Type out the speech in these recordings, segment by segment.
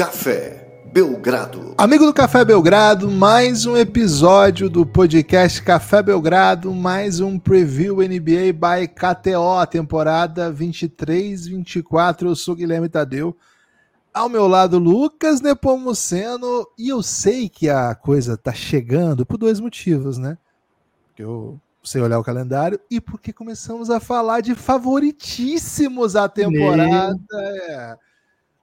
Café Belgrado. Amigo do Café Belgrado, mais um episódio do podcast Café Belgrado, mais um preview NBA by KTO, temporada 23-24. Eu sou Guilherme Tadeu. Ao meu lado, Lucas Nepomuceno, e eu sei que a coisa tá chegando por dois motivos, né? Eu sei olhar o calendário e porque começamos a falar de favoritíssimos a temporada. É.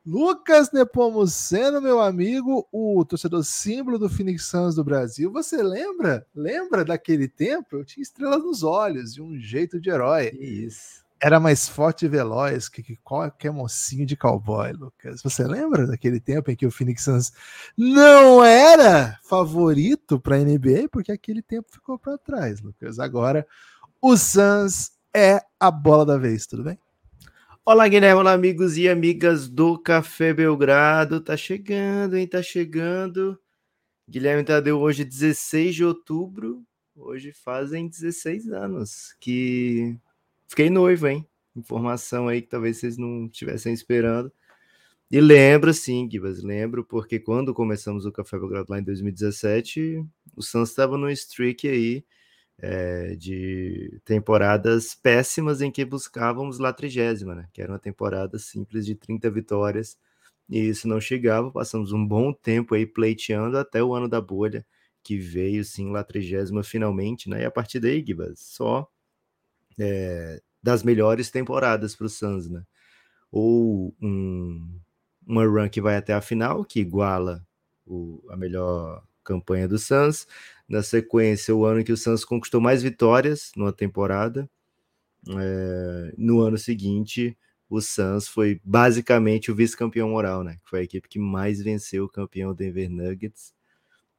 Lucas Nepomuceno, meu amigo, o torcedor símbolo do Phoenix Suns do Brasil. Você lembra? Lembra daquele tempo? Eu tinha estrelas nos olhos e um jeito de herói. Isso. Era mais forte e veloz que, que qualquer mocinho de cowboy, Lucas. Você lembra daquele tempo em que o Phoenix Suns não era favorito para a NBA? Porque aquele tempo ficou para trás, Lucas. Agora, o Suns é a bola da vez, tudo bem? Olá, Guilherme, olá, amigos e amigas do Café Belgrado. Tá chegando, hein? Tá chegando. Guilherme Tadeu, hoje 16 de outubro. Hoje fazem 16 anos que fiquei noivo, hein? Informação aí que talvez vocês não estivessem esperando. E lembro, sim, Gibas, lembro, porque quando começamos o Café Belgrado lá em 2017, o Santos estava no streak aí é, de temporadas péssimas em que buscávamos lá trigésima, né? Que era uma temporada simples de 30 vitórias e isso não chegava. Passamos um bom tempo aí pleiteando até o ano da bolha, que veio sim lá trigésima finalmente, né? E a partir daí, Gibas, só é, das melhores temporadas para o Suns, né? Ou um, uma run que vai até a final, que iguala o, a melhor campanha do Suns. Na sequência, o ano que o Suns conquistou mais vitórias numa temporada. É, no ano seguinte, o Suns foi basicamente o vice-campeão moral, né? Foi a equipe que mais venceu o campeão Denver Nuggets.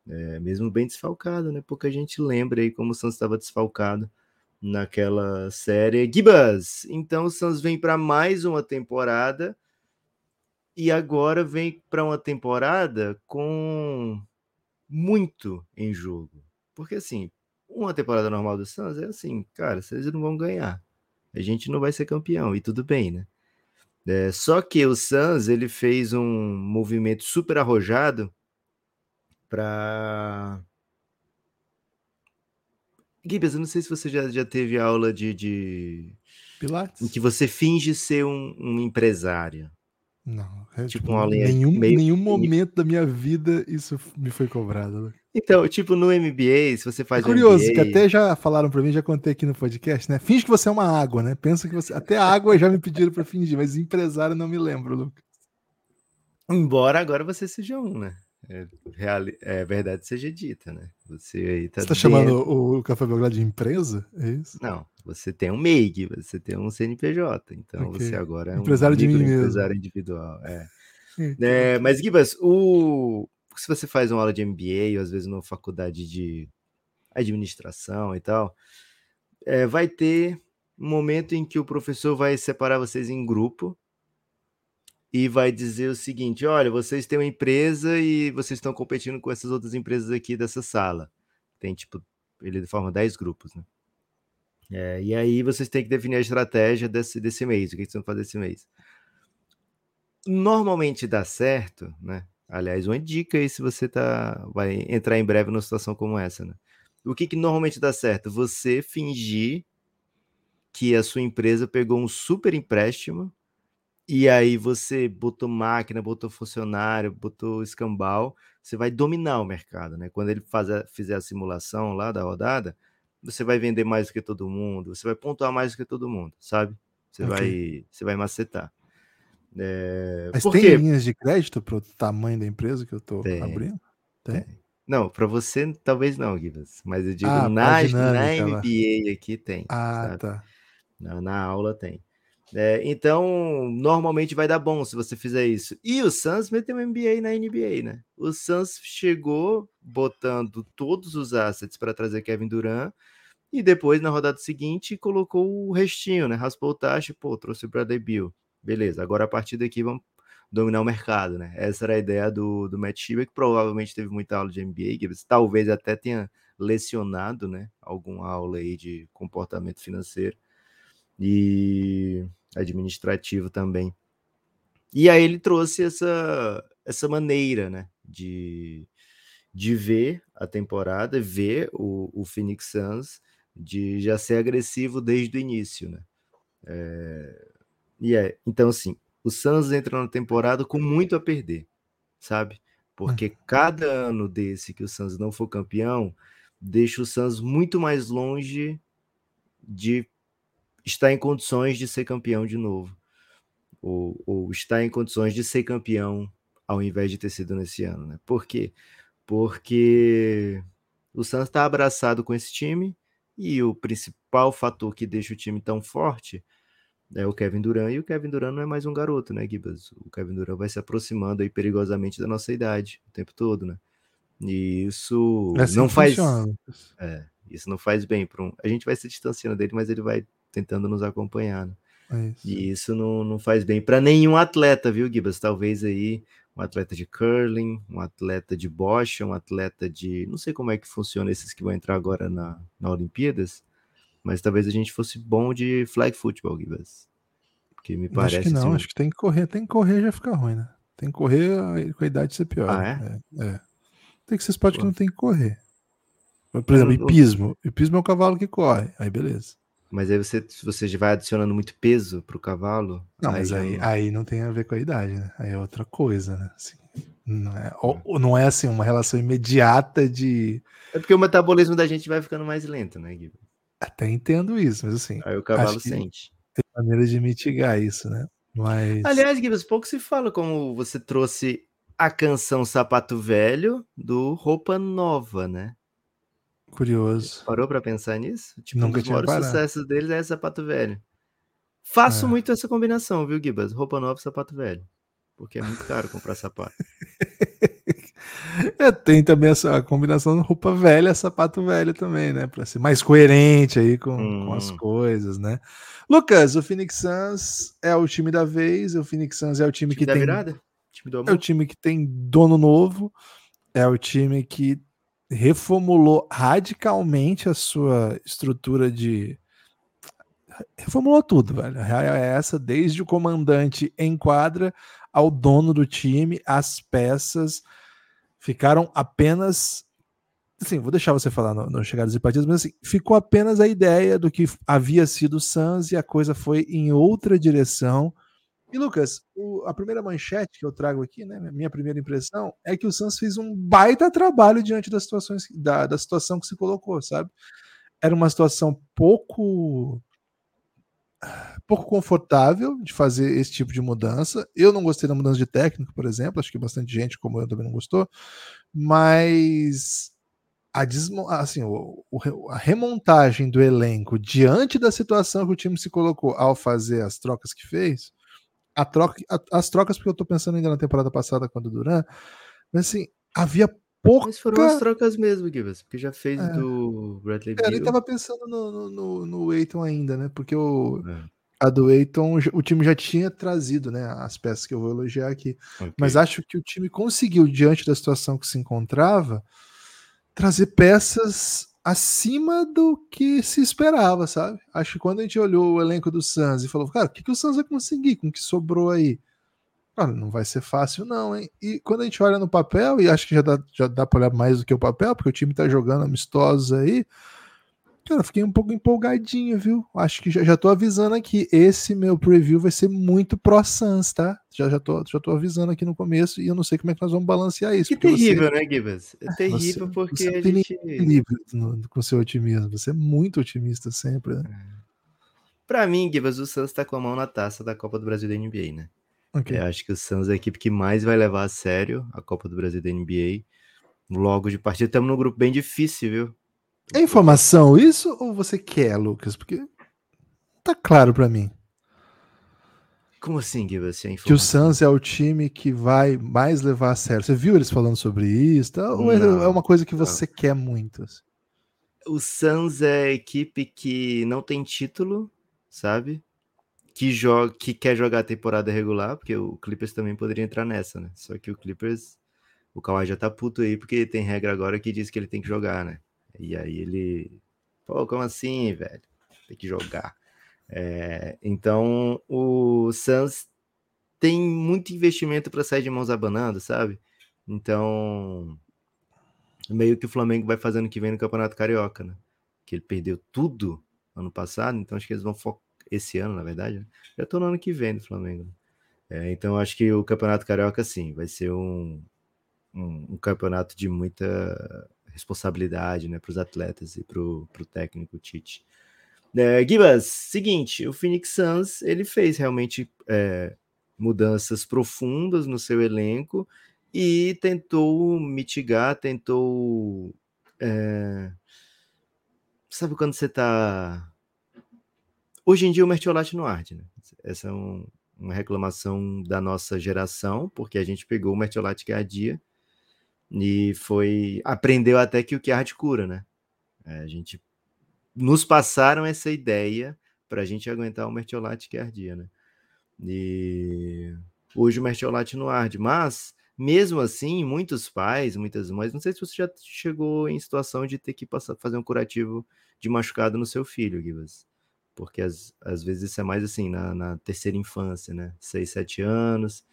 É, mesmo bem desfalcado, né? Pouca gente lembra aí como o Suns estava desfalcado naquela série. Gibas! Então o Suns vem para mais uma temporada e agora vem para uma temporada com muito em jogo. Porque assim, uma temporada normal do Suns é assim, cara, vocês não vão ganhar. A gente não vai ser campeão e tudo bem, né? É, só que o Suns ele fez um movimento super arrojado para Gibbs, eu não sei se você já, já teve aula de, de... Pilates? em que você finge ser um, um empresário. Não, é, tipo, tipo nenhum, meio... nenhum momento da minha vida isso me foi cobrado. Então, tipo, no MBA, se você faz. É curioso, MBA... que até já falaram para mim, já contei aqui no podcast, né? Finge que você é uma água, né? Pensa que você. Até a água já me pediram para fingir, mas empresário não me lembro, Lucas. Embora agora você seja um, né? É, real... é verdade seja dita, né? Você aí tá. Você tá chamando o Café Belgrado de empresa? É isso? Não, você tem um MEIG, você tem um CNPJ, então okay. você agora é um empresário de mim empresário mesmo. individual. É. é mas, Gibas, o... se você faz uma aula de MBA, ou às vezes numa faculdade de administração e tal, é, vai ter um momento em que o professor vai separar vocês em grupo e vai dizer o seguinte: olha, vocês têm uma empresa e vocês estão competindo com essas outras empresas aqui dessa sala. Tem tipo, ele forma 10 grupos, né? É, e aí vocês têm que definir a estratégia desse, desse mês, o que vocês vão fazer esse mês. Normalmente dá certo, né? Aliás, uma dica aí se você tá, vai entrar em breve numa situação como essa, né? O que, que normalmente dá certo? Você fingir que a sua empresa pegou um super empréstimo e aí você botou máquina, botou funcionário, botou escambau, você vai dominar o mercado, né? Quando ele fazer, fizer a simulação lá da rodada, você vai vender mais do que todo mundo, você vai pontuar mais do que todo mundo, sabe? Você okay. vai, você vai macetar. É... Mas tem quê? linhas de crédito para o tamanho da empresa que eu estou abrindo? Tem. tem. Não, para você talvez não, Guivas, mas eu digo ah, na, na MBA aqui tem. Ah, sabe? tá. Na, na aula tem. É, então, normalmente vai dar bom se você fizer isso. E o Suns meteu um MBA na NBA, né? O Suns chegou botando todos os assets para trazer Kevin Durant e depois, na rodada seguinte, colocou o restinho, né? Raspou o taxa, pô, trouxe o Bradley Bill. Beleza, agora a partir daqui vamos dominar o mercado, né? Essa era a ideia do, do Matt Shiba, que provavelmente teve muita aula de NBA, talvez até tenha lecionado, né? Alguma aula aí de comportamento financeiro. E administrativo também. E aí ele trouxe essa, essa maneira, né, de, de ver a temporada, ver o, o Phoenix Suns, de já ser agressivo desde o início, né. É, e é, então assim, o Suns entra na temporada com muito a perder, sabe? Porque hum. cada ano desse que o Suns não for campeão, deixa o Suns muito mais longe de estar em condições de ser campeão de novo. Ou, ou estar em condições de ser campeão ao invés de ter sido nesse ano, né? Por quê? Porque o Santos está abraçado com esse time e o principal fator que deixa o time tão forte é o Kevin Durant, e o Kevin Durant não é mais um garoto, né, Gibas? O Kevin Durant vai se aproximando aí perigosamente da nossa idade o tempo todo, né? E isso é assim não faz. É, isso não faz bem para um. A gente vai se distanciando dele, mas ele vai tentando nos acompanhar. Né? É isso. E isso não, não faz bem para nenhum atleta, viu, Gibas? Talvez aí um atleta de curling, um atleta de bocha, um atleta de. Não sei como é que funciona esses que vão entrar agora na, na Olimpíadas, mas talvez a gente fosse bom de flag football, Gibas. Porque me parece. Acho que não, assim... acho que tem que correr, tem que correr já fica ruim, né? Tem que correr com a idade ser pior. Ah, é? é? é. Tem que ser esporte que não tem que correr. Por exemplo, hipismo. Hipismo é o cavalo que corre. Aí beleza. Mas aí você, você vai adicionando muito peso pro cavalo. Não, aí mas aí, não... aí não tem a ver com a idade, né? Aí é outra coisa, né? Assim, não, é, ou, não é assim uma relação imediata de. É porque o metabolismo da gente vai ficando mais lento, né, Guilherme? Até entendo isso, mas assim. Aí o cavalo sente. Tem maneira de mitigar isso, né? Mas. Aliás, Gibbs, pouco se fala como você trouxe a canção Sapato Velho do Roupa Nova, né? Curioso. Parou para pensar nisso? Tipo, Nunca um dos maiores sucessos deles é Sapato Velho. Faço é. muito essa combinação, viu, Gibas? Roupa nova e sapato velho. Porque é muito caro comprar sapato. é, tem também essa combinação roupa velha, sapato velho também, né? Para ser mais coerente aí com, hum. com, as hum. coisas, né? Lucas, o Phoenix Suns é o time da vez, o Phoenix Suns é o time, time que tem virada? Time é o time que tem dono novo, é o time que reformulou radicalmente a sua estrutura de. Reformulou tudo, velho. A real é essa, desde o comandante em quadra ao dono do time, as peças ficaram apenas. Assim, vou deixar você falar no, no Chegadas e Partidas, mas assim, ficou apenas a ideia do que havia sido o Suns e a coisa foi em outra direção e Lucas, o, a primeira manchete que eu trago aqui, né, minha primeira impressão, é que o Santos fez um baita trabalho diante das situações da, da situação que se colocou, sabe? Era uma situação pouco pouco confortável de fazer esse tipo de mudança. Eu não gostei da mudança de técnico, por exemplo, acho que bastante gente como eu também não gostou, mas a, desmo, assim, o, o, a remontagem do elenco diante da situação que o time se colocou ao fazer as trocas que fez a troca, a, as trocas, porque eu tô pensando ainda na temporada passada quando o Duran, mas assim, havia pouca. Mas foram as trocas mesmo, Gibbs, porque já fez é. do Bradley Beal. É, ele tava pensando no, no, no Eiton ainda, né? Porque o. É. A do Eiton, o time já tinha trazido, né? As peças que eu vou elogiar aqui. Okay. Mas acho que o time conseguiu, diante da situação que se encontrava, trazer peças acima do que se esperava, sabe? Acho que quando a gente olhou o elenco do Suns e falou, cara, o que, que o Suns vai conseguir com o que sobrou aí? Cara, não vai ser fácil, não, hein? E quando a gente olha no papel, e acho que já dá, já dá para olhar mais do que o papel, porque o time tá jogando amistosos aí, Cara, fiquei um pouco empolgadinho, viu? Acho que já, já tô avisando aqui. Esse meu preview vai ser muito pro Suns, tá? Já, já, tô, já tô avisando aqui no começo e eu não sei como é que nós vamos balancear isso. Que terrível, você, né, Gibbs? É terrível você, porque você a gente. No, com seu otimismo. Você é muito otimista sempre, né? É. Pra mim, Gibbs, o Suns tá com a mão na taça da Copa do Brasil da NBA, né? Okay. Eu acho que o Suns é a equipe que mais vai levar a sério a Copa do Brasil da NBA. Logo de partida, estamos num grupo bem difícil, viu? É informação isso ou você quer, Lucas? Porque tá claro para mim. Como assim, que você Que o Suns é o time que vai mais levar a sério. Você viu eles falando sobre isso? Tá? Ou é, não, é uma coisa que você não. quer muito? Assim? O Suns é a equipe que não tem título, sabe? Que, joga, que quer jogar a temporada regular, porque o Clippers também poderia entrar nessa, né? Só que o Clippers, o Kawhi já tá puto aí, porque tem regra agora que diz que ele tem que jogar, né? E aí ele, pô, como assim, velho? Tem que jogar. É, então o Suns tem muito investimento para sair de mãos abanando, sabe? Então, meio que o Flamengo vai fazendo que vem no Campeonato Carioca, né? Que ele perdeu tudo ano passado, então acho que eles vão focar esse ano, na verdade. Né? Já tô no ano que vem do Flamengo. Né? É, então acho que o Campeonato Carioca, sim, vai ser um, um, um campeonato de muita responsabilidade né, para os atletas e para o técnico Tite. É, Gibas, seguinte, o Phoenix Suns ele fez realmente é, mudanças profundas no seu elenco e tentou mitigar, tentou. É... Sabe quando você está. Hoje em dia o Mertiolate não arde, né? Essa é um, uma reclamação da nossa geração, porque a gente pegou o Mertiolate que ardia e foi. aprendeu até que o que arde cura, né? É, a gente. Nos passaram essa ideia para a gente aguentar o Mertiolate que ardia, né? E hoje o Mertiolate não arde, mas mesmo assim, muitos pais, muitas mães, não sei se você já chegou em situação de ter que passar, fazer um curativo de machucado no seu filho, Gibas. Porque às, às vezes isso é mais assim, na, na terceira infância, né? Seis, sete anos,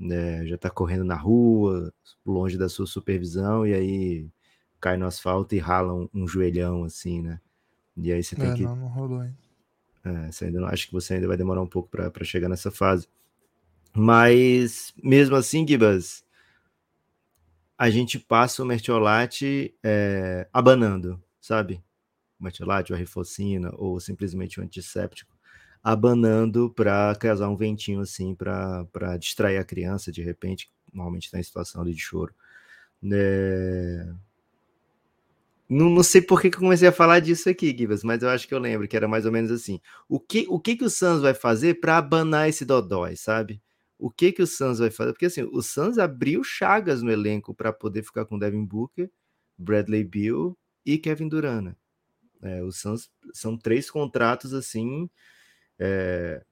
né? já tá correndo na rua, longe da sua supervisão, e aí cai no asfalto e rala um, um joelhão, assim, né? E aí você tem é, que. Não, não rolou ainda. É, você ainda não, acho que você ainda vai demorar um pouco para chegar nessa fase. Mas, mesmo assim, Gibas, a gente passa o mertiolate é, abanando, sabe? O mertiolate, ou a rifocina, ou simplesmente o antisséptico, abanando para causar um ventinho assim, para distrair a criança, de repente, normalmente está em situação de choro. É... Não, não sei por que, que eu comecei a falar disso aqui, Gibas, mas eu acho que eu lembro que era mais ou menos assim. O que o, que que o Suns vai fazer para abanar esse dodói, sabe? o que que o Suns vai fazer? Porque assim, o Suns abriu chagas no elenco para poder ficar com Devin Booker, Bradley Beal e Kevin Durant. Né? É, o Suns são três contratos assim é,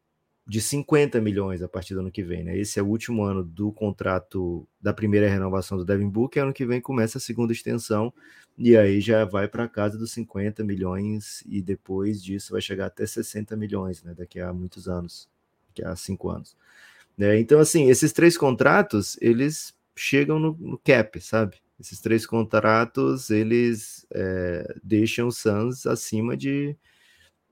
de 50 milhões a partir do ano que vem. Né? Esse é o último ano do contrato da primeira renovação do Devin Booker. Ano que vem começa a segunda extensão e aí já vai para casa dos 50 milhões e depois disso vai chegar até 60 milhões, né? Daqui a muitos anos, daqui a cinco anos. Né? Então, assim, esses três contratos, eles chegam no, no cap, sabe? Esses três contratos, eles é, deixam o Suns acima de...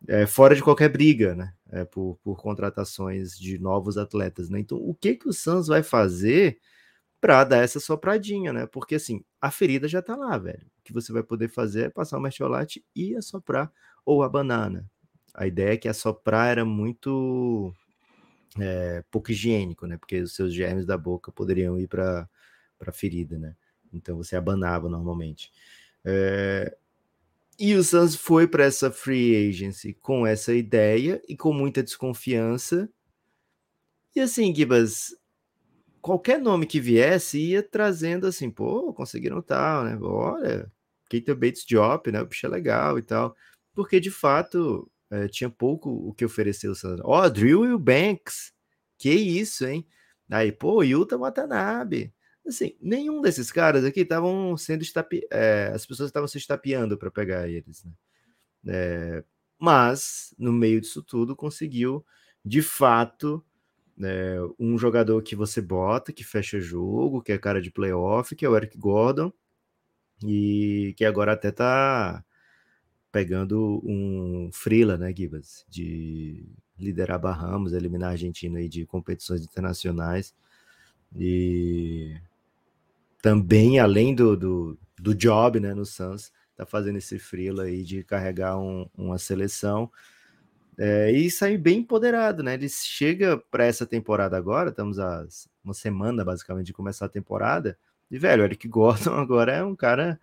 É, fora de qualquer briga, né? É, por, por contratações de novos atletas, né? Então, o que que o Suns vai fazer para dar essa sopradinha, né? Porque, assim, a ferida já tá lá, velho. O que você vai poder fazer é passar o mertiolate e assoprar ou a banana. A ideia é que assoprar era muito é, pouco higiênico, né? Porque os seus germes da boca poderiam ir para a ferida, né? Então você abanava normalmente. É, e o Suns foi para essa free agency com essa ideia e com muita desconfiança. E assim, Gibas, qualquer nome que viesse ia trazendo assim, pô, conseguiram tal, né? Olha, Keita Bates Job, né? O bicho é legal e tal. Porque de fato é, tinha pouco o que oferecer o Suns. Ó, oh, Drill Banks. Que isso, hein? Aí, pô, Yuta Watanabe. Assim, nenhum desses caras aqui estavam sendo estape... É, as pessoas estavam se estapeando para pegar eles, né? É, mas, no meio disso tudo, conseguiu, de fato, é, um jogador que você bota, que fecha jogo, que é cara de playoff, que é o Eric Gordon, e que agora até tá pegando um frila, né, Gibas, de liderar Bahamas, eliminar a Argentina aí de competições internacionais e também além do, do, do job, né, no Suns, tá fazendo esse frila aí de carregar um, uma seleção é, e sair bem empoderado, né? Ele chega para essa temporada agora, estamos a uma semana basicamente de começar a temporada, e velho, o Eric Gordon agora é um cara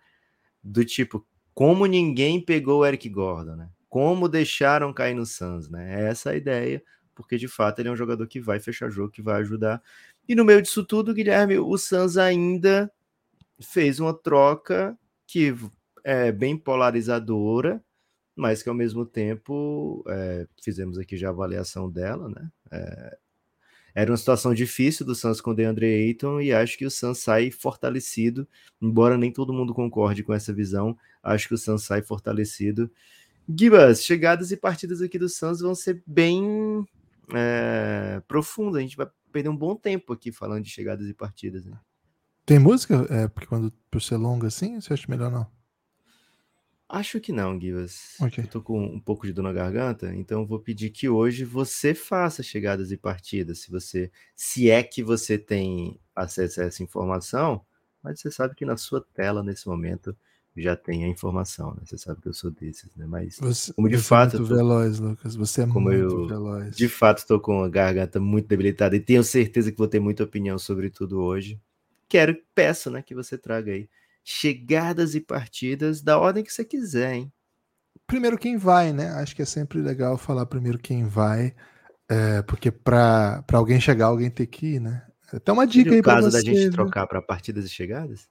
do tipo, como ninguém pegou o Eric Gordon, né? Como deixaram cair no Suns, né? É essa a ideia, porque de fato ele é um jogador que vai fechar jogo, que vai ajudar. E no meio disso tudo, Guilherme, o Suns ainda fez uma troca que é bem polarizadora, mas que ao mesmo tempo é, fizemos aqui já a avaliação dela, né? É, era uma situação difícil do Suns com o DeAndre Ayton e acho que o Suns sai fortalecido, embora nem todo mundo concorde com essa visão, acho que o Suns sai fortalecido. Gibas, chegadas e partidas aqui do Suns vão ser bem é, profundas, a gente vai perder um bom tempo aqui falando de chegadas e partidas. Né? Tem música? É, porque quando por ser longa assim, você acha melhor não? Acho que não, Guivas. Ok. Eu tô com um pouco de dor na garganta, então vou pedir que hoje você faça chegadas e partidas, se você, se é que você tem acesso a essa informação, mas você sabe que na sua tela nesse momento já tem a informação, né? Você sabe que eu sou desses, né? Mas Você, Como de você fato, é muito tô- veloz, Lucas. Você é Como muito eu- veloz. de fato estou com a garganta muito debilitada e tenho certeza que vou ter muita opinião sobre tudo hoje. Quero, peço, né, que você traga aí chegadas e partidas da ordem que você quiser, hein? Primeiro quem vai, né? Acho que é sempre legal falar primeiro quem vai, é, porque para alguém chegar, alguém tem que ir, né? Até uma dica aí para caso você. da gente viu? trocar para partidas e chegadas?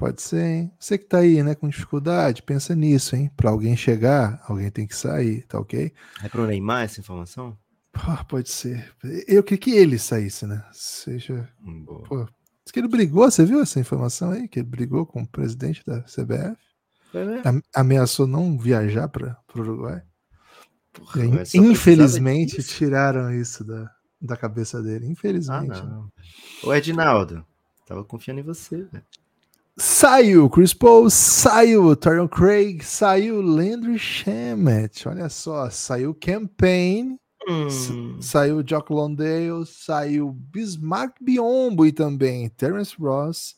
Pode ser, hein? Você que tá aí, né, com dificuldade, pensa nisso, hein? Para alguém chegar, alguém tem que sair, tá ok? É para o Neymar essa informação? Pô, pode ser. Eu queria que ele saísse, né? Seja. Hum, boa. Pô, diz que ele brigou, você viu essa informação aí? Que ele brigou com o presidente da CBF? Foi mesmo? Am- Ameaçou não viajar para o Uruguai. Porra, precisava infelizmente tiraram isso da, da cabeça dele. Ah, Infelizmente. né? não. Ô, Edinaldo, tava confiando em você, velho. Saiu Chris Paul, saiu Tyron Craig, saiu Landry Shamet. Olha só, saiu Campaign, Hum, saiu Jock Londale, saiu Bismarck Biombo e também Terence Ross,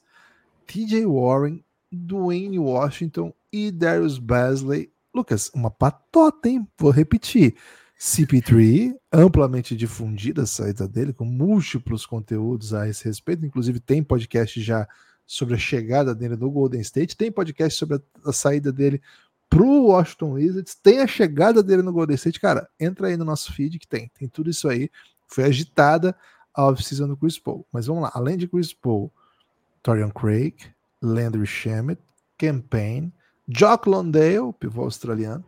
TJ Warren, Dwayne Washington e Darius Basley. Lucas, uma patota, hein? Vou repetir. CP3, amplamente difundida a saída dele, com múltiplos conteúdos a esse respeito. Inclusive, tem podcast já sobre a chegada dele no Golden State, tem podcast sobre a, a saída dele pro Washington Wizards, tem a chegada dele no Golden State. Cara, entra aí no nosso feed que tem, tem tudo isso aí. Foi agitada a off-season do Chris Paul. Mas vamos lá, além de Chris Paul, Torian Craig, Landry Shamet, Campaign, Jock Londale, pivô australiano,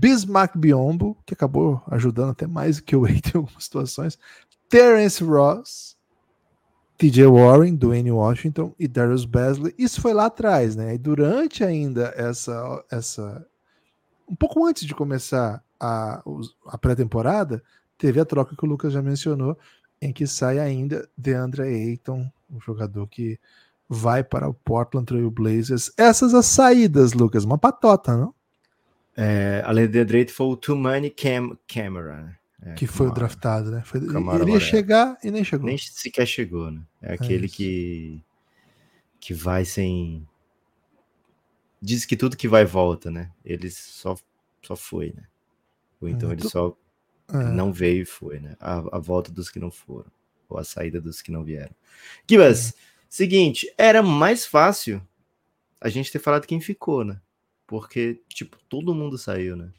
Bismarck Biombo, que acabou ajudando até mais do que o Wade em algumas situações, Terence Ross, TJ Warren, Dwayne Washington e Darius Basley. Isso foi lá atrás, né? E durante ainda essa, essa um pouco antes de começar a, a pré-temporada, teve a troca que o Lucas já mencionou, em que sai ainda DeAndre Ayton, um jogador que vai para o Portland Trail Blazers. Essas as saídas, Lucas, uma patota, não? é, além de Drake, foi o Tumani Cam Camera. É, que foi o draftado, né? Foi, ele ia Amarelo. chegar e nem chegou. Nem sequer chegou, né? É aquele isso. que que vai sem diz que tudo que vai volta, né? Ele só só foi, né? Ou então ele tu- só É. não veio e foi, né? A, a volta dos que não foram, ou a saída dos que não vieram. Gibas, seguinte, era mais fácil a gente ter falado quem ficou, né? Porque, tipo, todo mundo saiu, né?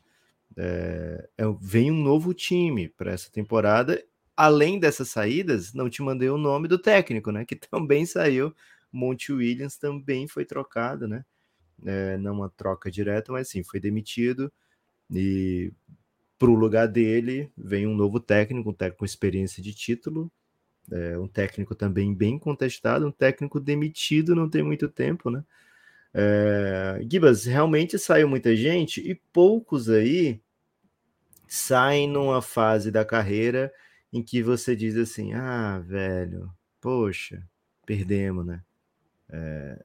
É, é, vem um novo time para essa temporada. Além dessas saídas, não te mandei o nome do técnico, né? Que também saiu. Monte Williams também foi trocado, né? É, não uma troca direta, mas sim, foi demitido. E para o lugar dele vem um novo técnico, um técnico com experiência de título, é, um técnico também bem contestado, um técnico demitido não tem muito tempo, né? É, Gibas, realmente saiu muita gente e poucos aí saem numa fase da carreira em que você diz assim: ah, velho, poxa, perdemos, né? É,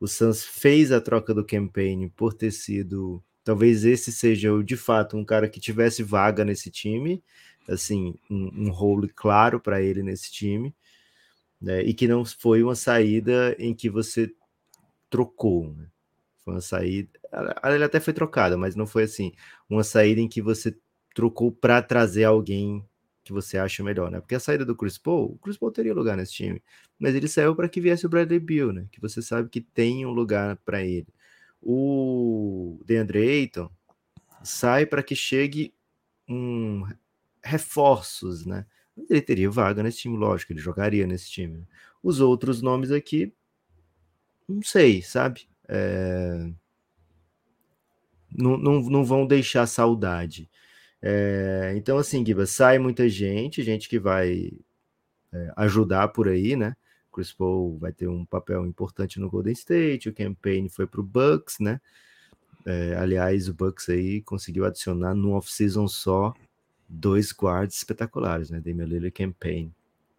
o Suns fez a troca do campaign por ter sido. Talvez esse seja o, de fato um cara que tivesse vaga nesse time, assim, um, um role claro para ele nesse time, né? E que não foi uma saída em que você trocou, né? Foi uma saída. Ela até foi trocada, mas não foi assim. Uma saída em que você trocou para trazer alguém que você acha melhor, né? Porque a saída do Chris Paul, o Chris Paul teria lugar nesse time, mas ele saiu para que viesse o Bradley Beal, né? Que você sabe que tem um lugar para ele. O DeAndre Ayton sai para que chegue um reforços, né? Ele teria vaga nesse time, lógico, ele jogaria nesse time. Os outros nomes aqui, não sei, sabe? É... Não, não, não vão deixar saudade. É... Então, assim, Giba, sai muita gente, gente que vai é, ajudar por aí, né? Chris Paul vai ter um papel importante no Golden State, o campaign foi para o Bucks, né? É, aliás, o Bucks aí conseguiu adicionar no off-season só dois guards espetaculares, né? Damian Lillard e Campaign.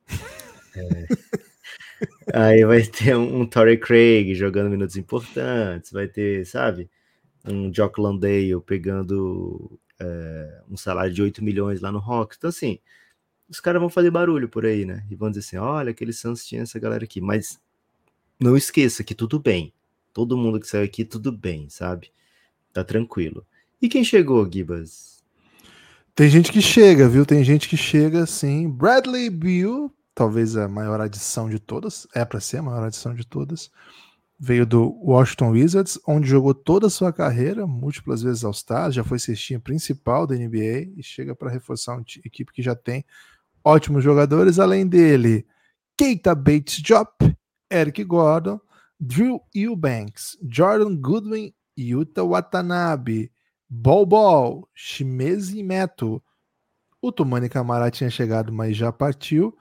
É. Aí vai ter um, um Torrey Craig jogando minutos importantes, vai ter, sabe, um Jock Landale pegando é, um salário de 8 milhões lá no Rock. Então, assim, os caras vão fazer barulho por aí, né? E vão dizer assim: olha, aquele Suns tinha essa galera aqui. Mas não esqueça que tudo bem. Todo mundo que saiu aqui, tudo bem, sabe? Tá tranquilo. E quem chegou, Gibas? Tem gente que chega, viu? Tem gente que chega, sim. Bradley Beal, talvez a maior adição de todas, é para ser a maior adição de todas. Veio do Washington Wizards, onde jogou toda a sua carreira, múltiplas vezes ao Star, já foi cestinha principal da NBA e chega para reforçar uma equipe que já tem ótimos jogadores, além dele, Keita Bates-Diop, Eric Gordon, Drew Eubanks, Jordan Goodwin, Yuta Watanabe, Bol Bol, Shimezi Meto. O Tumani Camara tinha chegado, mas já partiu.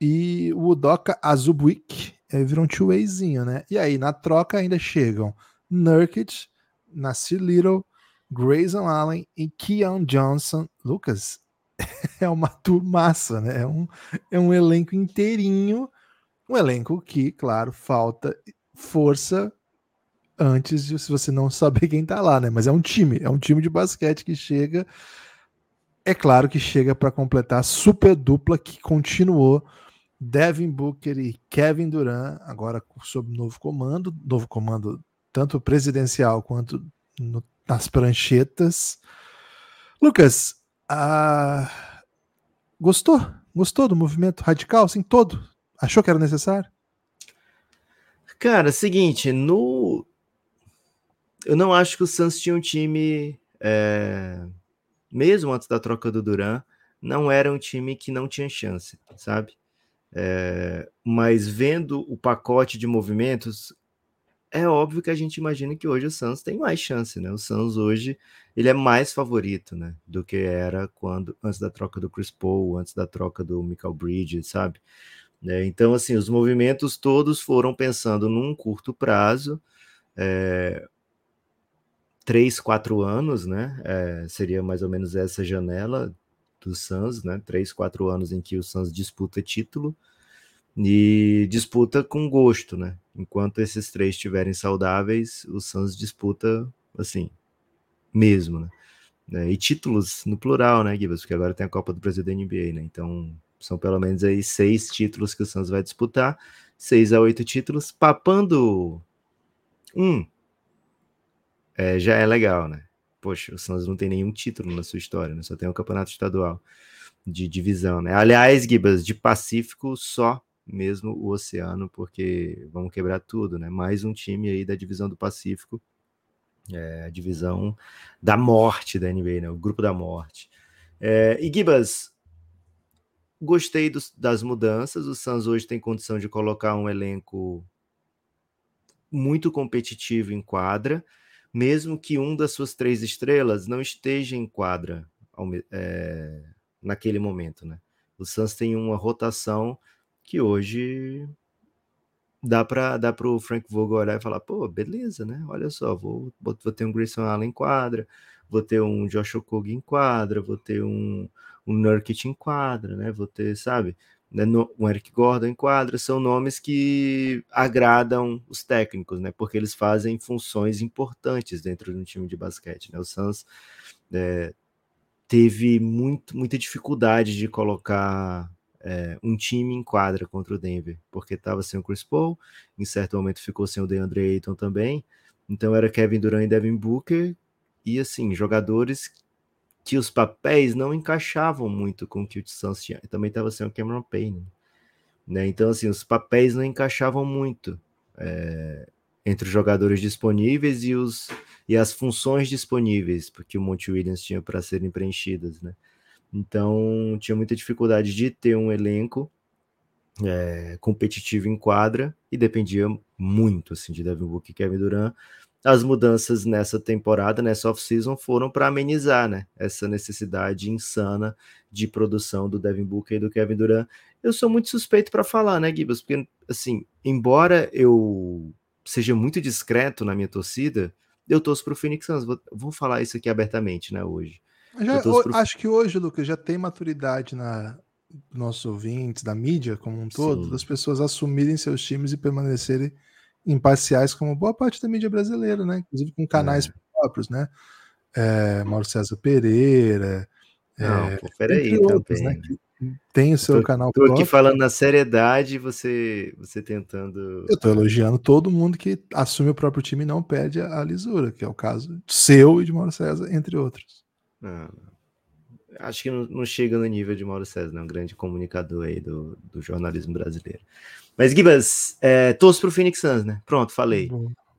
E o Udoka Azubwik é, virou um two-wayzinho, né? E aí, na troca, ainda chegam Nurkic, Nasir Little, Grayson Allen e Keon Johnson. Lucas, é uma turmaça, né? É um, é um elenco inteirinho. Um elenco que, claro, falta força antes de se você não saber quem tá lá, né? Mas é um time, é um time de basquete que chega. É claro que chega para completar a super dupla que continuou Devin Booker e Kevin Durant, agora sob novo comando, novo comando tanto presidencial quanto no, nas pranchetas. Lucas, ah, gostou? Gostou do movimento radical, sim, todo? Achou que era necessário? Cara, seguinte, no eu não acho que o Suns tinha um time, é... mesmo antes da troca do Duran, não era um time que não tinha chance, sabe? É... Mas vendo o pacote de movimentos, é óbvio que a gente imagina que hoje o Suns tem mais chance, né? O Suns hoje ele é mais favorito, né? Do que era quando antes da troca do Chris Paul, antes da troca do Michael Bridges, sabe? É, então, assim, os movimentos todos foram pensando num curto prazo. É, três, quatro anos, né? É, seria mais ou menos essa janela do Suns, né? Três, quatro anos em que o Suns disputa título e disputa com gosto, né? Enquanto esses três estiverem saudáveis, o Suns disputa assim, mesmo, né? É, e títulos no plural, né, Gibas? Porque agora tem a Copa do Brasil da NBA, né? Então são pelo menos aí seis títulos que o Suns vai disputar, seis a oito títulos, papando um é, já é legal, né? Poxa, o Santos não tem nenhum título na sua história, né? Só tem um campeonato estadual de divisão, né? Aliás, Gibas, de Pacífico só mesmo o Oceano, porque vamos quebrar tudo, né? Mais um time aí da divisão do Pacífico, é, a divisão da morte da NBA, né? O grupo da morte. É, e Gibas, gostei dos, das mudanças. O Suns hoje tem condição de colocar um elenco muito competitivo em quadra mesmo que um das suas três estrelas não esteja em quadra é, naquele momento, né? O Suns tem uma rotação que hoje dá para dá para o Frank Vogel olhar e falar, pô, beleza, né? Olha só, vou, vou ter um Grayson Allen em quadra, vou ter um Josh Okogie em quadra, vou ter um, um Nurkic em quadra, né? Vou ter, sabe? Né, no, o Eric Gordon em quadra, são nomes que agradam os técnicos, né? Porque eles fazem funções importantes dentro de um time de basquete, né? O Suns é, teve muito, muita dificuldade de colocar é, um time em quadra contra o Denver, porque estava sem o Chris Paul, em certo momento ficou sem o DeAndre Ayton também, então era Kevin Durant e Devin Booker, e assim, jogadores que os papéis não encaixavam muito com o que o Suns tinha. Também estava sendo Cameron Payne. Né? Então, assim, os papéis não encaixavam muito é, entre os jogadores disponíveis e, os, e as funções disponíveis porque o Monte Williams tinha para serem preenchidas. Né? Então, tinha muita dificuldade de ter um elenco é, competitivo em quadra e dependia muito assim, de Devin Booker e Kevin Durant as mudanças nessa temporada, nessa off-season, foram para amenizar né, essa necessidade insana de produção do Devin Booker e do Kevin Durant. Eu sou muito suspeito para falar, né, Gibas? Porque, assim, embora eu seja muito discreto na minha torcida, eu torço para o Phoenix Suns. Vou, vou, falar isso aqui abertamente, né, hoje. Já, pro... Acho que hoje, Lucas, já tem maturidade na, nossos ouvintes, da mídia como um todo, Sim. das pessoas assumirem seus times e permanecerem imparciais, como boa parte da mídia brasileira, né? Inclusive com canais É. próprios, né? É, Mauro César Pereira, Não, é, pô, peraí outros, também. né? Tem o seu canal Tô aqui próprio. falando na seriedade você, você tentando. Eu tô elogiando todo mundo que assume o próprio time e não perde a, a lisura, que é o caso seu e de Mauro César, entre outros. Não, não. Acho que não, não chega no nível de Mauro César, né? Um grande comunicador aí do, do jornalismo brasileiro. Mas, Gibas, é, torço pro Phoenix Suns, né? Pronto, falei.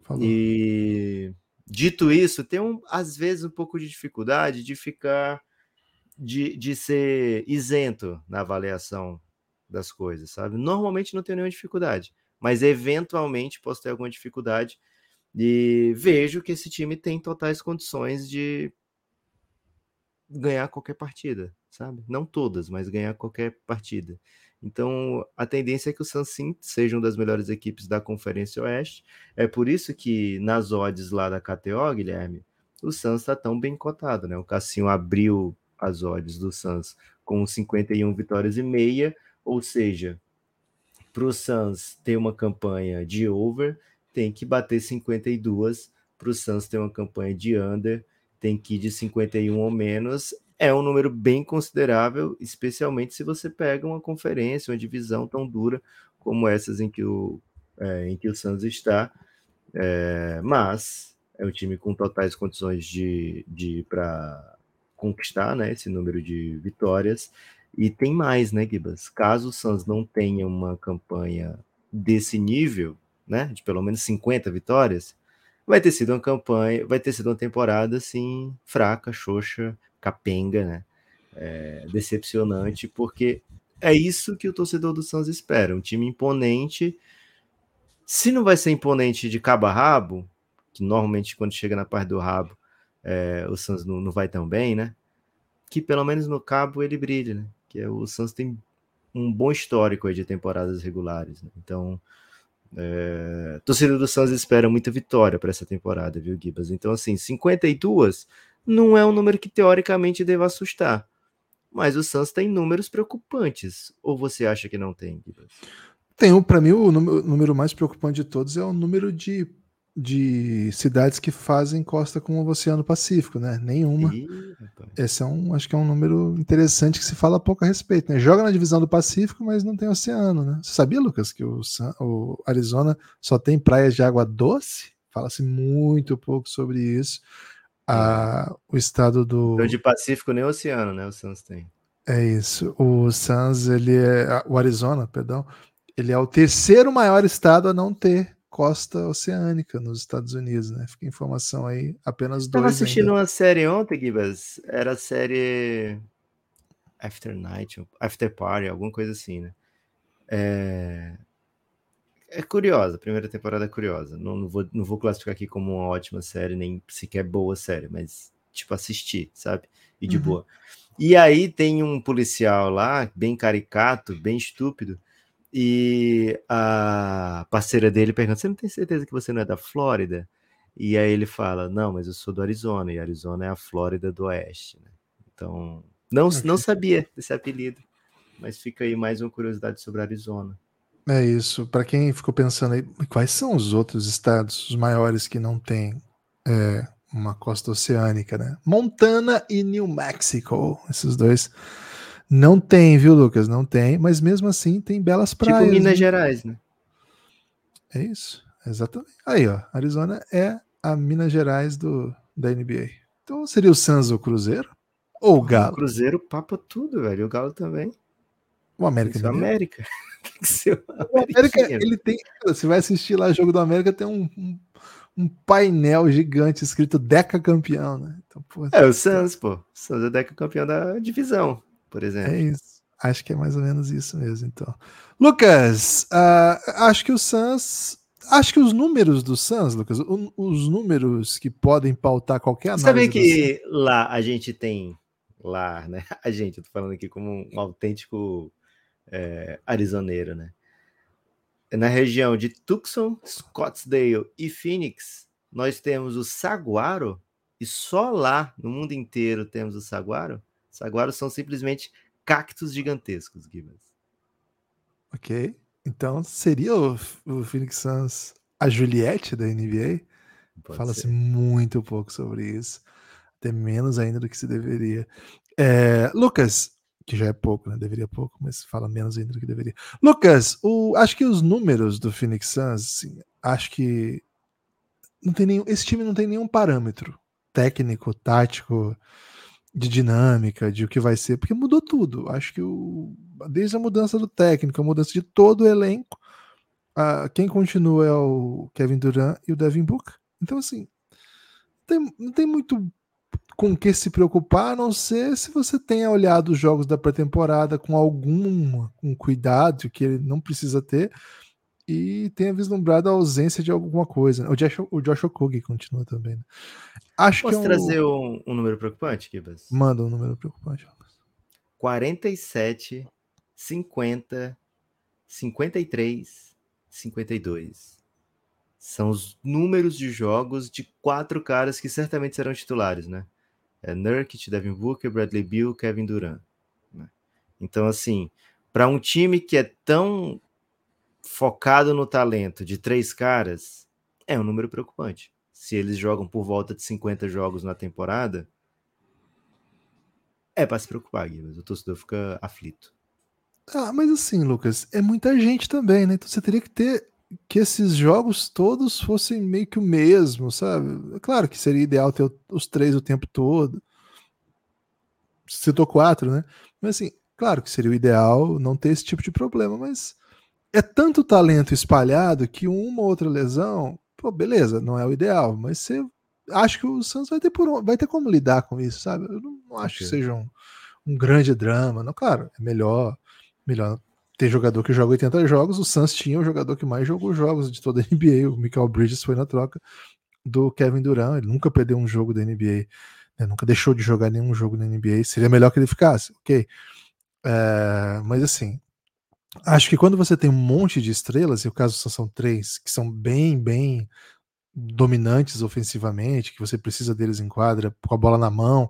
Falou. E dito isso, tem um, às vezes um pouco de dificuldade de ficar de, de ser isento na avaliação das coisas, sabe? Normalmente não tenho nenhuma dificuldade, mas eventualmente posso ter alguma dificuldade e vejo que esse time tem totais condições de ganhar qualquer partida, sabe? Não todas, mas ganhar qualquer partida. Então, a tendência é que o Suns sim seja uma das melhores equipes da Conferência Oeste. É por isso que nas odds lá da KTO, Guilherme, o Suns está tão bem cotado, né? O Cassinho abriu as odds do Suns com 51 vitórias e meia, ou seja, para o Suns ter uma campanha de over, tem que bater 52, para o Suns ter uma campanha de under, tem que ir de 51 ou menos. É um número bem considerável, especialmente se você pega uma conferência, uma divisão tão dura como essas em que o, é, em que o Suns está. É, mas é um time com totais condições de, de para conquistar né, esse número de vitórias. E tem mais, né, Gibas? Caso o Suns não tenha uma campanha desse nível, né, de pelo menos 50 vitórias, vai ter sido uma campanha, vai ter sido uma temporada assim fraca, xoxa, capenga, né? É, decepcionante, porque é isso que o torcedor do Suns espera, um time imponente. Se não vai ser imponente de cabo a rabo, que normalmente quando chega na parte do rabo é, o Suns não, não vai tão bem, né? Que pelo menos no cabo ele brilha, né? Que é, o Suns tem um bom histórico aí de temporadas regulares, né? Então é, torcida do Suns espera muita vitória para essa temporada, viu, Gibas? Então, assim, 52 não é um número que teoricamente deva assustar. Mas o Suns tem números preocupantes. Ou você acha que não tem, Gibas? Tem um, para mim, o número, mais preocupante de todos é o número de, de cidades que fazem costa com o Oceano Pacífico, né? Nenhuma. Rapaz. Esse é um, acho que é um número interessante que se fala pouco a respeito, né? Joga na divisão do Pacífico, mas não tem oceano, né? Você sabia, Lucas, que o, San- o Arizona só tem praias de água doce? Fala-se muito pouco sobre isso. Ah, o estado do. Então, de Pacífico nem oceano, né? O Suns tem. É isso. O Suns, ele é. O Arizona, perdão, ele é o terceiro maior estado a não ter costa oceânica nos Estados Unidos, né? Fica a informação aí, apenas Estava dois. assistindo ainda. uma série ontem, Gibas. Era a série After Night, After Party, alguma coisa assim, né? É, é curiosa, a primeira temporada é curiosa. Não, não, vou, não vou classificar aqui como uma ótima série, nem sequer boa série, mas tipo assistir, sabe? E de Uhum. boa. E aí tem um policial lá, bem caricato, bem estúpido, e a parceira dele pergunta: Você não tem certeza que você não é da Flórida? E aí ele fala: Não, mas eu sou do Arizona, e Arizona é a Flórida do Oeste. Né? Então, não, não sabia desse apelido, mas fica aí mais uma curiosidade sobre Arizona. É isso. Para quem ficou pensando aí, quais são os outros estados, os maiores que não têm é, uma costa oceânica, né? Montana e New Mexico. Esses dois não tem, viu, Lucas? Não tem, mas mesmo assim tem belas praias. tipo Minas né? Gerais, né? É isso, exatamente. Aí, ó, Arizona é a Minas Gerais do, da NBA. Então seria o Suns o Cruzeiro? Ou o O Galo? Cruzeiro papa tudo, velho. O Galo também. O América Isso, Mineiro? América. Tem que ser o América, ele tem. Você vai assistir lá o jogo do América, tem um, um, um painel gigante escrito Deca campeão, né? Então, pô, É, o Suns, pô. O Suns é deca campeão da divisão, por exemplo. é isso. Acho que é mais ou menos isso mesmo, então. Lucas, ah, acho que o Suns. Acho que os números do Suns, Lucas, os números que podem pautar qualquer análise. Sabe que lá a gente tem. Lá, né? A gente, eu tô falando aqui como um autêntico é, arizoneiro, né? Na região de Tucson, Scottsdale e Phoenix, nós temos o saguaro, e só lá no mundo inteiro temos o saguaro. Saguaros são simplesmente cactos gigantescos, Gibbons. Ok. Então seria o, o Phoenix Suns a Juliette da NBA? Fala-se muito pouco sobre isso. Até menos ainda do que se deveria. É, Lucas, que já é pouco, né? Deveria pouco, mas fala menos ainda do que deveria. Lucas, o, acho que os números do Phoenix Suns, assim, acho que não tem nenhum, esse time não tem nenhum parâmetro técnico, tático, de dinâmica, de o que vai ser, porque mudou tudo. Acho que o, desde a mudança do técnico, a mudança de todo o elenco, a, quem continua é o Kevin Durant e o Devin Booker. Então, assim, tem, não tem muito com que se preocupar, a não ser se você tenha olhado os jogos da pré-temporada com algum um cuidado que ele não precisa ter e tenha vislumbrado a ausência de alguma coisa. O Josh, o Josh Okogi continua também. Né? Acho Posso que é um... trazer um, um, número preocupante, Kibas? Manda um número preocupante. 47, 50, 53, 52. São os números de jogos de quatro caras que certamente serão titulares, né? É Nurkic, Devin Booker, Bradley Beal, Kevin Durant. Né? Então, assim, para um time que é tão focado no talento de três caras, é um número preocupante. Se eles jogam por volta de 50 jogos na temporada, é para se preocupar, Guilherme. O torcedor fica aflito. Ah, mas assim, Lucas, é muita gente também, né? Então você teria que ter que esses jogos todos fossem meio que o mesmo, sabe? É claro que seria ideal ter os três o tempo todo. Citou quatro, né? Mas assim, claro que seria o ideal não ter esse tipo de problema, mas é tanto talento espalhado que uma ou outra lesão, pô, beleza, não é o ideal, mas você acho que o Santos vai ter, por, vai ter como lidar com isso, sabe? Eu não, não acho okay. que seja um, um, grande drama, não, claro, é melhor, melhor ter jogador que joga 80 jogos, o Santos tinha o jogador que mais jogou jogos de toda a NBA, o Michael Bridges foi na troca do Kevin Durant, ele nunca perdeu um jogo da NBA, né? nunca deixou de jogar nenhum jogo da NBA, seria melhor que ele ficasse, ok. É, mas assim, acho que quando você tem um monte de estrelas, e o caso são três, que são bem, bem dominantes ofensivamente, que você precisa deles em quadra com a bola na mão,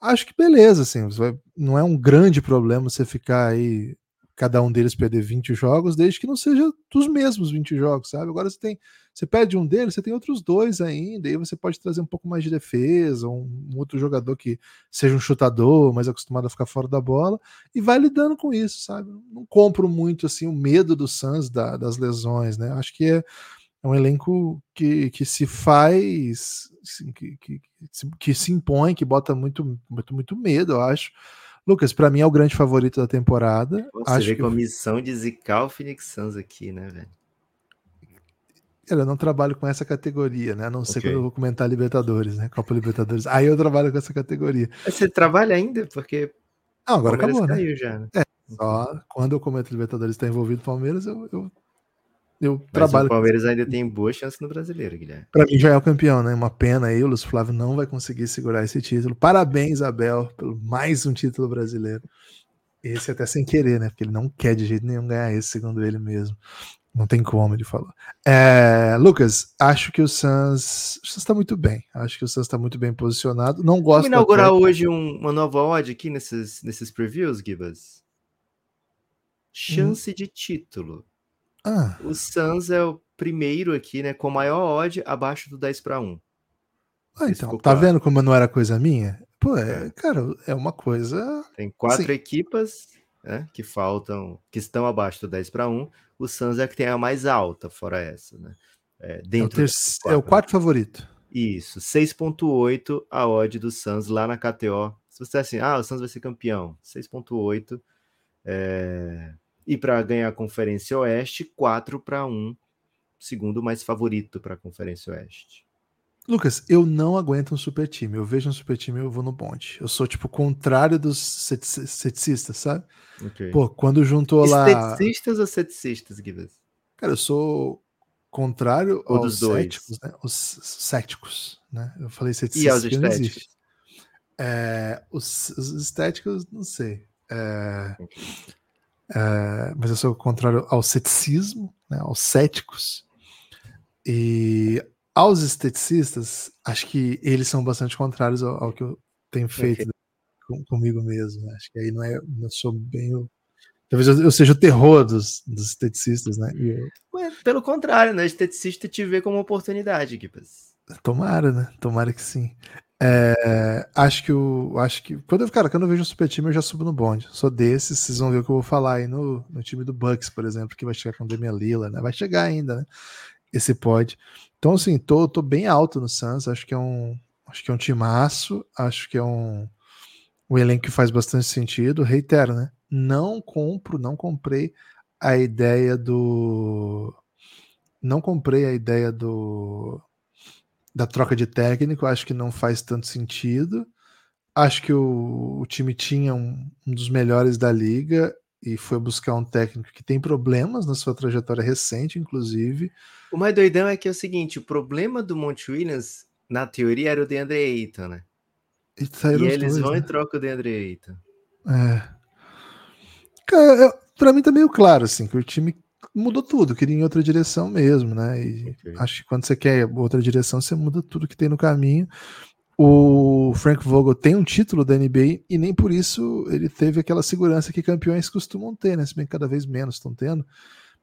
acho que beleza, assim, vai, não é um grande problema você ficar aí cada um deles perder 20 jogos, desde que não seja dos mesmos 20 jogos, sabe? Agora você tem, você perde um deles, você tem outros dois ainda, e aí você pode trazer um pouco mais de defesa, um, um, outro jogador que seja um chutador, mais acostumado a ficar fora da bola, e vai lidando com isso, sabe? Não compro muito assim o medo do Suns da, das lesões, né? Acho que é, é um elenco que, que se faz, assim, que, que, que se impõe, que bota muito, muito, muito medo, eu acho. Lucas, para mim é o grande favorito da temporada. Você Acho vê que... com a missão de zicar o Phoenix Suns aqui, né, velho? Eu não trabalho com essa categoria, né? A não ser okay. quando eu vou comentar Libertadores, né? Copa Libertadores. Aí eu trabalho com essa categoria. Você trabalha ainda? Porque. Não, agora acabou, né? Já, né? É, só quando eu comento Libertadores está envolvido Palmeiras, eu, eu eu Mas trabalho. O Palmeiras ainda tem boa chance no brasileiro, Guilherme. Para mim já é o campeão, né? Uma pena aí, o Luiz Flávio não vai conseguir segurar esse título. Parabéns, Abel, pelo mais um título brasileiro. Esse até sem querer, né? Porque ele não quer de jeito nenhum ganhar esse, segundo ele mesmo. Não tem como, ele falou. É, Lucas, acho que o Suns está muito bem. Acho que o Suns está muito bem posicionado. Não gosto. Vamos inaugurar hoje um, uma nova odd aqui nesses, nesses previews, Gibas? Chance hum. de título. Ah. O Suns é o primeiro aqui, né? Com maior odd abaixo do 10 para 1. Ah, então, tá claro. vendo como não era coisa minha? Pô, é, é. cara, é uma coisa. Tem quatro assim. equipas né, que faltam, que estão abaixo do 10 para 1. O Suns é que tem a mais alta, fora essa, né? É, dentro é, o, quatro, é o quarto favorito. Isso, 6.8 a odd do Suns lá na KTO. Se você é assim, ah, o Suns vai ser campeão, 6.8. É... E para ganhar a Conferência Oeste, 4 para 1, segundo mais favorito para a Conferência Oeste. Lucas, eu não aguento um super time. Eu vejo um super time eu vou no bonde. Eu sou tipo contrário dos ceticistas, sabe? Okay. Pô, quando juntou lá. Ceticistas ou ceticistas, Guilherme? Cara, eu sou contrário Ou aos céticos, né? Os céticos, né? Eu falei ceticistas. E aos estéticos? É, os, os estéticos, não sei. É, okay. É, mas eu sou contrário ao ceticismo, né, aos céticos. E aos esteticistas, acho que eles são bastante contrários ao, ao que eu tenho feito. Okay. com, comigo mesmo. Né? Acho que aí não é, não sou bem o, Talvez eu, eu, seja o terror dos, dos esteticistas, né? Eu... pelo contrário, né? O esteticista te vê como oportunidade, Gibbs. Tomara, né? Tomara que sim. É, acho que o. Acho que. Quando eu, cara, quando eu vejo um super time, eu já subo no bonde. Sou desses, vocês vão ver o que eu vou falar aí no, no time do Bucks, por exemplo, que vai chegar com o Demian Lila, né? Vai chegar ainda, né? Esse pode. Então, assim, tô, tô bem alto no Suns. Acho que é um. Acho que é um timaço. Acho que é um. Um elenco que faz bastante sentido. Reitero, né? Não compro, não comprei a ideia do. Não comprei a ideia do da troca de técnico, acho que não faz tanto sentido. Acho que o, o time tinha um, um, dos melhores da liga e foi buscar um técnico que tem problemas na sua trajetória recente, inclusive. O mais doidão é que é o seguinte: o problema do Monte Williams, na teoria, era o DeAndre Ayton, né? E, e eles dois, vão né? e trocam o DeAndre Ayton. É. Cara, pra mim tá meio claro, assim, que o time mudou tudo, queria em outra direção mesmo, né? E okay. acho que quando você quer outra direção, você muda tudo que tem no caminho. O Frank Vogel tem um título da NBA e nem por isso ele teve aquela segurança que campeões costumam ter, né? Se bem que cada vez menos estão tendo.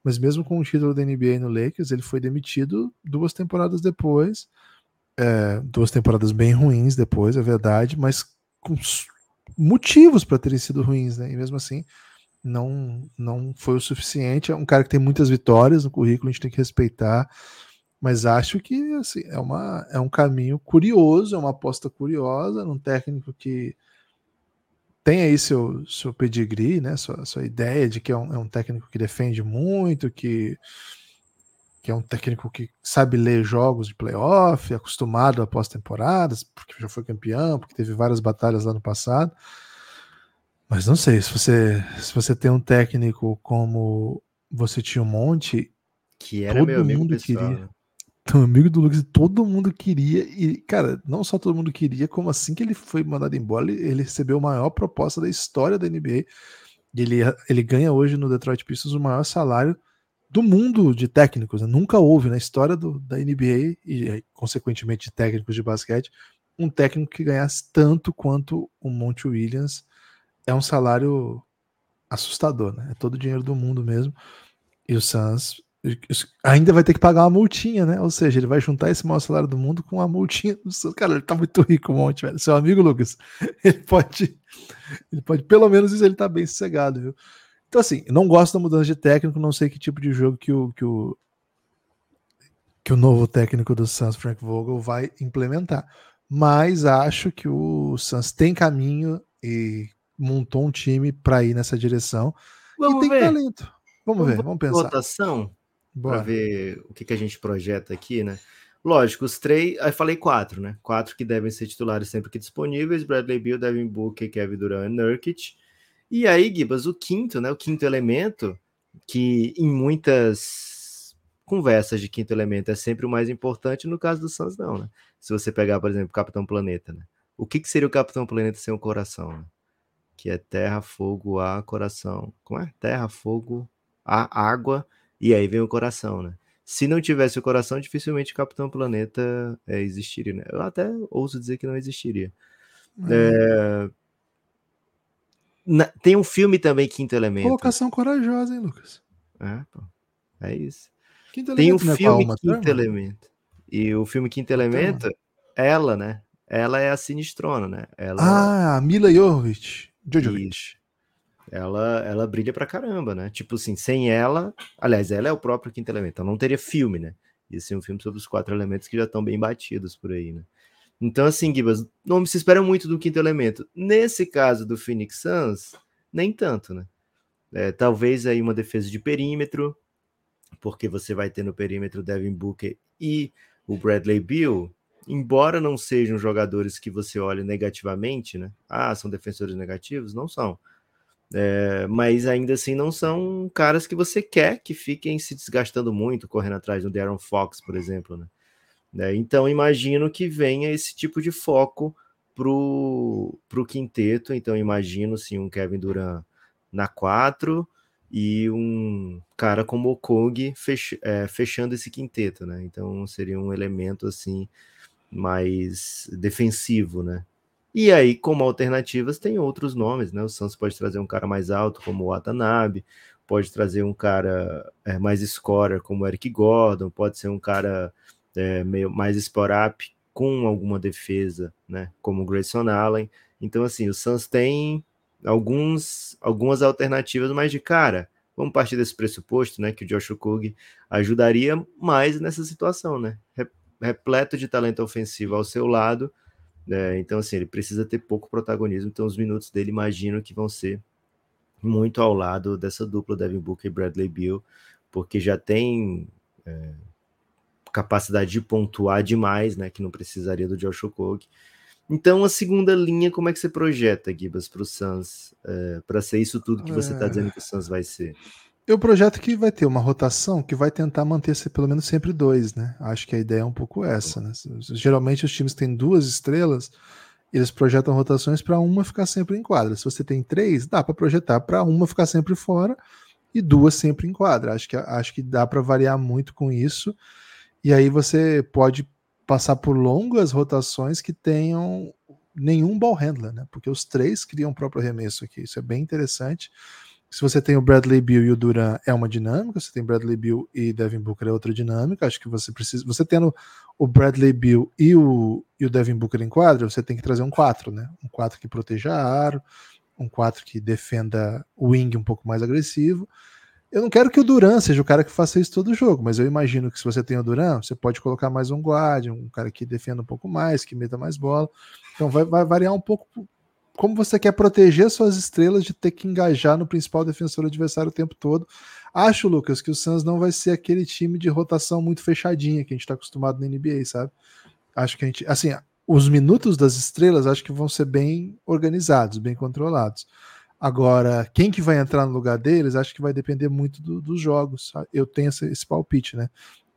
Mas mesmo com o título da NBA no Lakers, ele foi demitido duas temporadas depois. É, duas temporadas bem ruins depois, é verdade, mas com motivos para terem sido ruins, né? E mesmo assim, não, não foi o suficiente. É um cara que tem muitas vitórias no currículo, a gente tem que respeitar. Mas acho que assim, é, uma, é um caminho curioso, é uma aposta curiosa num técnico que tem aí seu, seu pedigree, né? Sua, sua ideia de que é um, é um técnico que defende muito, que, que é um técnico que sabe ler jogos de playoff, acostumado a pós-temporadas, porque já foi campeão, porque teve várias batalhas lá no passado. Mas não sei, se você, se você tem um técnico como você tinha um monte, que era todo meu amigo mundo pessoal. queria. Então, amigo do Lucas, todo mundo queria, e, cara, não só todo mundo queria, como assim que ele foi mandado embora, ele, ele recebeu a maior proposta da história da NBA. Ele, ele ganha hoje no Detroit Pistons o maior salário do mundo de técnicos. Né? Nunca houve na história do, da NBA e, consequentemente, de técnicos de basquete, um técnico que ganhasse tanto quanto o Monte Williams é um salário assustador, né? É todo o dinheiro do mundo mesmo. E o Suns ainda vai ter que pagar uma multinha, né? Ou seja, ele vai juntar esse maior salário do mundo com a multinha do. Cara, ele tá muito rico, um monte, velho. Seu amigo Lucas, ele pode, ele pode, pelo menos isso, ele tá bem sossegado, viu? Então, assim, não gosto da mudança de técnico, não sei que tipo de jogo que o, que o, que o novo técnico do Suns, Frank Vogel, vai implementar. Mas acho que o Suns tem caminho e montou um time para ir nessa direção vamos e tem ver. talento. Vamos, vamos ver, vamos pensar. Votação para ver o que, que a gente projeta aqui, né? Lógico, os três, aí falei quatro, né? Quatro que devem ser titulares sempre que disponíveis: Bradley Bill, Devin Booker, Kevin Durant e Nurkic. E aí, Gibas, o quinto, né? O quinto elemento, que em muitas conversas de quinto elemento é sempre o mais importante, no caso do Suns, não, né? Se você pegar, por exemplo, o Capitão Planeta, né? O que, que seria o Capitão Planeta sem o coração, né? Que é terra, fogo, ar, coração. Como é? Terra, fogo, ar, água, e aí vem o coração, né? Se não tivesse o coração, dificilmente o Capitão Planeta é, existiria, né? Eu até ouso dizer que não existiria. Hum. É... Na... Tem um filme também, Quinto Elemento. Colocação corajosa, hein, Lucas? É, pô. É isso. Quinto Tem um é filme Quinto Elemento. E o filme Quinto Elemento, ela, né? Ela é a sinistrona, né? Ela... Ah, Mila Jovovich. Djokovic. Ela, ela brilha pra caramba, né? Tipo assim, sem ela. Aliás, ela é o próprio quinto elemento. Então não teria filme, né? Ia ser um filme sobre os quatro elementos que já estão bem batidos por aí, né? Então, assim, Gibas, não se espera muito do quinto elemento. Nesse caso do Phoenix Suns, nem tanto, né? É, talvez aí uma defesa de perímetro, porque você vai ter no perímetro Devin Booker e o Bradley Bill, embora não sejam jogadores que você olhe negativamente, né? Ah, são defensores negativos? Não são. É, mas ainda assim não são caras que você quer que fiquem se desgastando muito, correndo atrás do Darren Fox, por exemplo, né? É, então imagino que venha esse tipo de foco pro, pro quinteto. Então imagino sim um Kevin Durant na 4 e um cara como o Kog fech, é, fechando esse quinteto, né? Então seria um elemento assim mais defensivo, né? E aí, como alternativas, tem outros nomes, né? O Santos pode trazer um cara mais alto, como o Watanabe, pode trazer um cara é, mais scorer, como o Eric Gordon, pode ser um cara é, meio mais sport-up, com alguma defesa, né? Como o Grayson Allen. Então, assim, o Suns tem alguns, algumas alternativas, mas de cara, vamos partir desse pressuposto, né? Que o Josh Kug ajudaria mais nessa situação, né? Repleto de talento ofensivo ao seu lado. Né? Então, assim, ele precisa ter pouco protagonismo. Então, os minutos dele, imagino que vão ser muito ao lado dessa dupla Devin Booker e Bradley Beal, porque já tem é, capacidade de pontuar demais, né? Que não precisaria do Josh Okogie. Então, a segunda linha, como é que você projeta, Gibas, para o Suns, é, para ser isso tudo que você está dizendo que o Suns vai ser? Eu projeto que vai ter uma rotação que vai tentar manter-se pelo menos sempre dois, né? Acho que a ideia é um pouco essa, né? Geralmente os times têm duas estrelas, eles projetam rotações para uma ficar sempre em quadra. Se você tem três, dá para projetar para uma ficar sempre fora e duas sempre em quadra. Acho que, acho que dá para variar muito com isso. E aí você pode passar por longas rotações que tenham nenhum ball handler, né? Porque os três criam o próprio arremesso aqui. Isso é bem interessante. Se você tem o Bradley Bill e o Duran é uma dinâmica, você tem Bradley Bill e Devin Booker é outra dinâmica. Acho que você precisa. Você tendo o Bradley Bill e o, e o Devin Booker em quadra, você tem que trazer um 4, né? Um 4 que proteja aro, um 4 que defenda o wing um pouco mais agressivo. Eu não quero que o Duran seja o cara que faça isso todo jogo, mas eu imagino que se você tem o Duran, você pode colocar mais um guarda, um cara que defenda um pouco mais, que meta mais bola. Então vai, vai variar um pouco como você quer proteger suas estrelas de ter que engajar no principal defensor adversário o tempo todo. Acho, Lucas, que o Suns não vai ser aquele time de rotação muito fechadinha que a gente está acostumado na NBA, sabe? Acho que a gente, assim, os minutos das estrelas acho que vão ser bem organizados, bem controlados. Agora, quem que vai entrar no lugar deles, acho que vai depender muito do, dos jogos. Eu tenho esse, esse, palpite, né?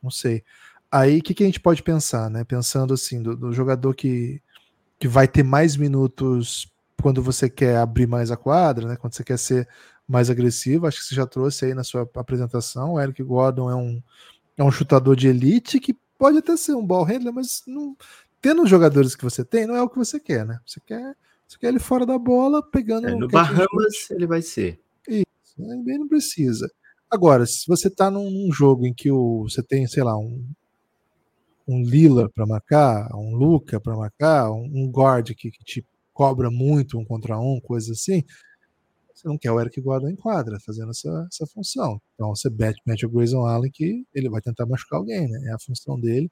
Não sei. Aí, o que, que, a gente pode pensar, né? Pensando assim, do, do, jogador que, que vai ter mais minutos quando você quer abrir mais a quadra, né? Quando você quer ser mais agressivo, acho que você já trouxe aí na sua apresentação. O Eric Gordon é um, é um chutador de elite que pode até ser um ball handler, mas não, tendo os jogadores que você tem, não é o que você quer, né? Você quer você quer ele fora da bola, pegando. É, no Bahamas ele vai ser. Isso, bem não precisa. Agora, se você tá num, num, jogo em que o, você tem, sei lá, um, um Lila para marcar, um Luca para marcar, um, um guard que, que, te cobra muito um contra um, coisa assim, você não quer o Eric Gordon em quadra fazendo essa, essa função. Então você mete, mete o Grayson Allen que ele vai tentar machucar alguém, né? É a função dele.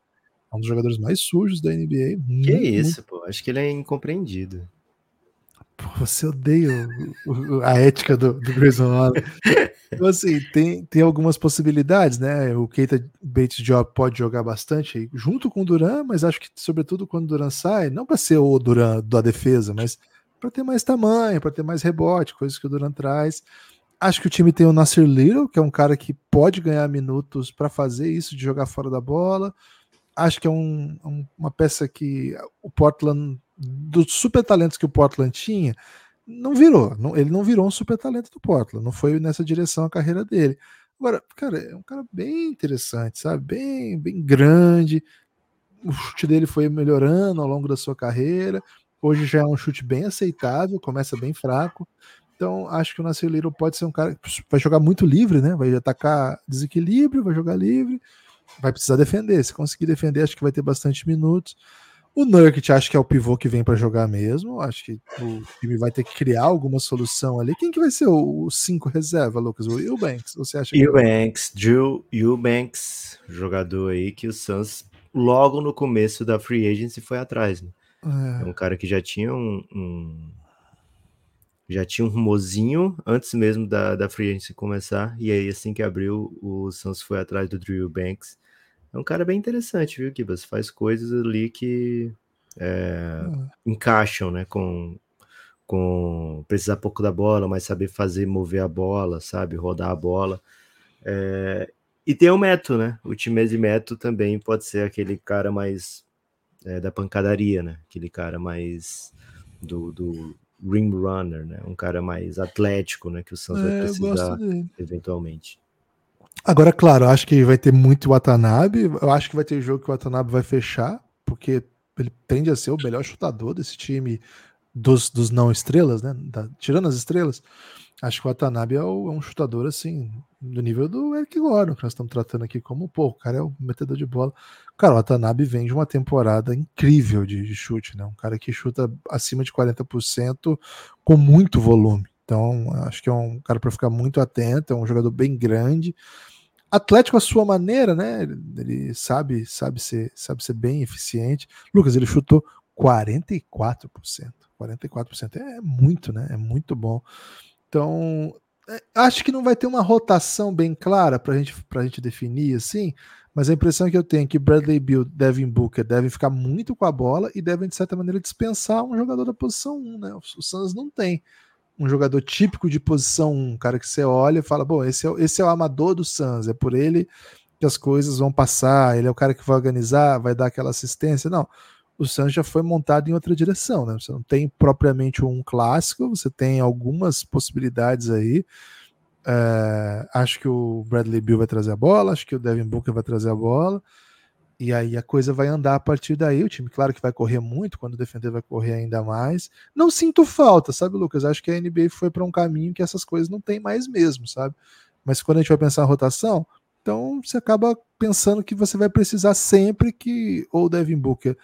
É um dos jogadores mais sujos da NBA. Que muito, isso, muito... pô. Acho que ele é incompreendido. Você odeia o, a ética do, do Grayson Allen. Então, assim, tem, tem algumas possibilidades, né? O Keita Bates Job pode jogar bastante junto com o Duran, mas acho que, sobretudo, quando o Duran sai, não para ser o Duran da defesa, mas para ter mais tamanho, para ter mais rebote, coisas que o Duran traz. Acho que o time tem o Nasser Little, que é um cara que pode ganhar minutos para fazer isso, de jogar fora da bola. Acho que é um, um, uma peça que o Portland dos super talentos que o Portland tinha, não virou. Não, ele não virou um super talento do Portland. Não foi nessa direção a carreira dele. Agora, cara, é um cara bem interessante, sabe? Bem, bem grande. O chute dele foi melhorando ao longo da sua carreira. Hoje já é um chute bem aceitável, começa bem fraco. Então, acho que o Nascer Little pode ser um cara que vai jogar muito livre, né? Vai atacar desequilíbrio, vai jogar livre, vai precisar defender. Se conseguir defender, acho que vai ter bastante minutos. O Nurkic acho que é o pivô que vem para jogar mesmo. Acho que o time vai ter que criar alguma solução ali. Quem que vai ser o 5 reserva, Lucas? O Eubanks? Você acha que... Eubanks, Drew Eubanks, jogador aí que o Suns logo no começo da free agency foi atrás. Né? É. é um cara que já tinha um, um, já tinha um rumozinho antes mesmo da, da free agency começar. E aí assim que abriu, o Suns foi atrás do Drew Eubanks é um cara bem interessante, viu, Kibas? Faz coisas ali que é, hum. encaixam, né, com, com precisar pouco da bola, mas saber fazer, mover a bola, sabe, rodar a bola. É, e tem o Meto, né? O Timese Meto também pode ser aquele cara mais é, da pancadaria, né? Aquele cara mais do, do ring runner, né? Um cara mais atlético, né? Que o Santos vai precisar eventualmente. Agora, claro, acho que vai ter muito Watanabe. Eu acho que vai ter jogo que o Watanabe vai fechar, porque ele tende a ser o melhor chutador desse time dos, dos não estrelas, né? Da, tirando as estrelas, acho que o Watanabe é, o, é, um chutador assim, do nível do Eric Gordon, que nós estamos tratando aqui como, pô, o cara é o metedor de bola. Cara, o Watanabe vem de uma temporada incrível de, de chute, né? Um cara que chuta acima de 40% com muito volume. Então, acho que é um cara para ficar muito atento, é um jogador bem grande. Atlético à sua maneira, né? Ele sabe, sabe ser, sabe ser bem eficiente. Lucas, ele chutou 44%. 44% é muito, né? É muito bom. Então, é, acho que não vai ter uma rotação bem clara para gente, a gente definir assim, mas a impressão que eu tenho é que Bradley Bill, Devin Booker devem ficar muito com a bola e devem, de certa maneira, dispensar um jogador da posição 1, né? O Suns não tem um jogador típico de posição 1, um cara que você olha e fala, bom, esse é, esse é o amador do Suns, é por ele que as coisas vão passar, ele é o cara que vai organizar, vai dar aquela assistência. Não, o Suns já foi montado em outra direção, né? Você não tem propriamente um clássico, você tem algumas possibilidades aí. É, acho que o Bradley Bill vai trazer a bola, acho que o Devin Booker vai trazer a bola. E aí a coisa vai andar a partir daí. O time, claro que vai correr muito, quando defender vai correr ainda mais. Não sinto falta, sabe, Lucas? Acho que a NBA foi para um caminho que essas coisas não tem mais mesmo, sabe? Mas quando a gente vai pensar em rotação, então você acaba pensando que você vai precisar sempre que ou o Devin Booker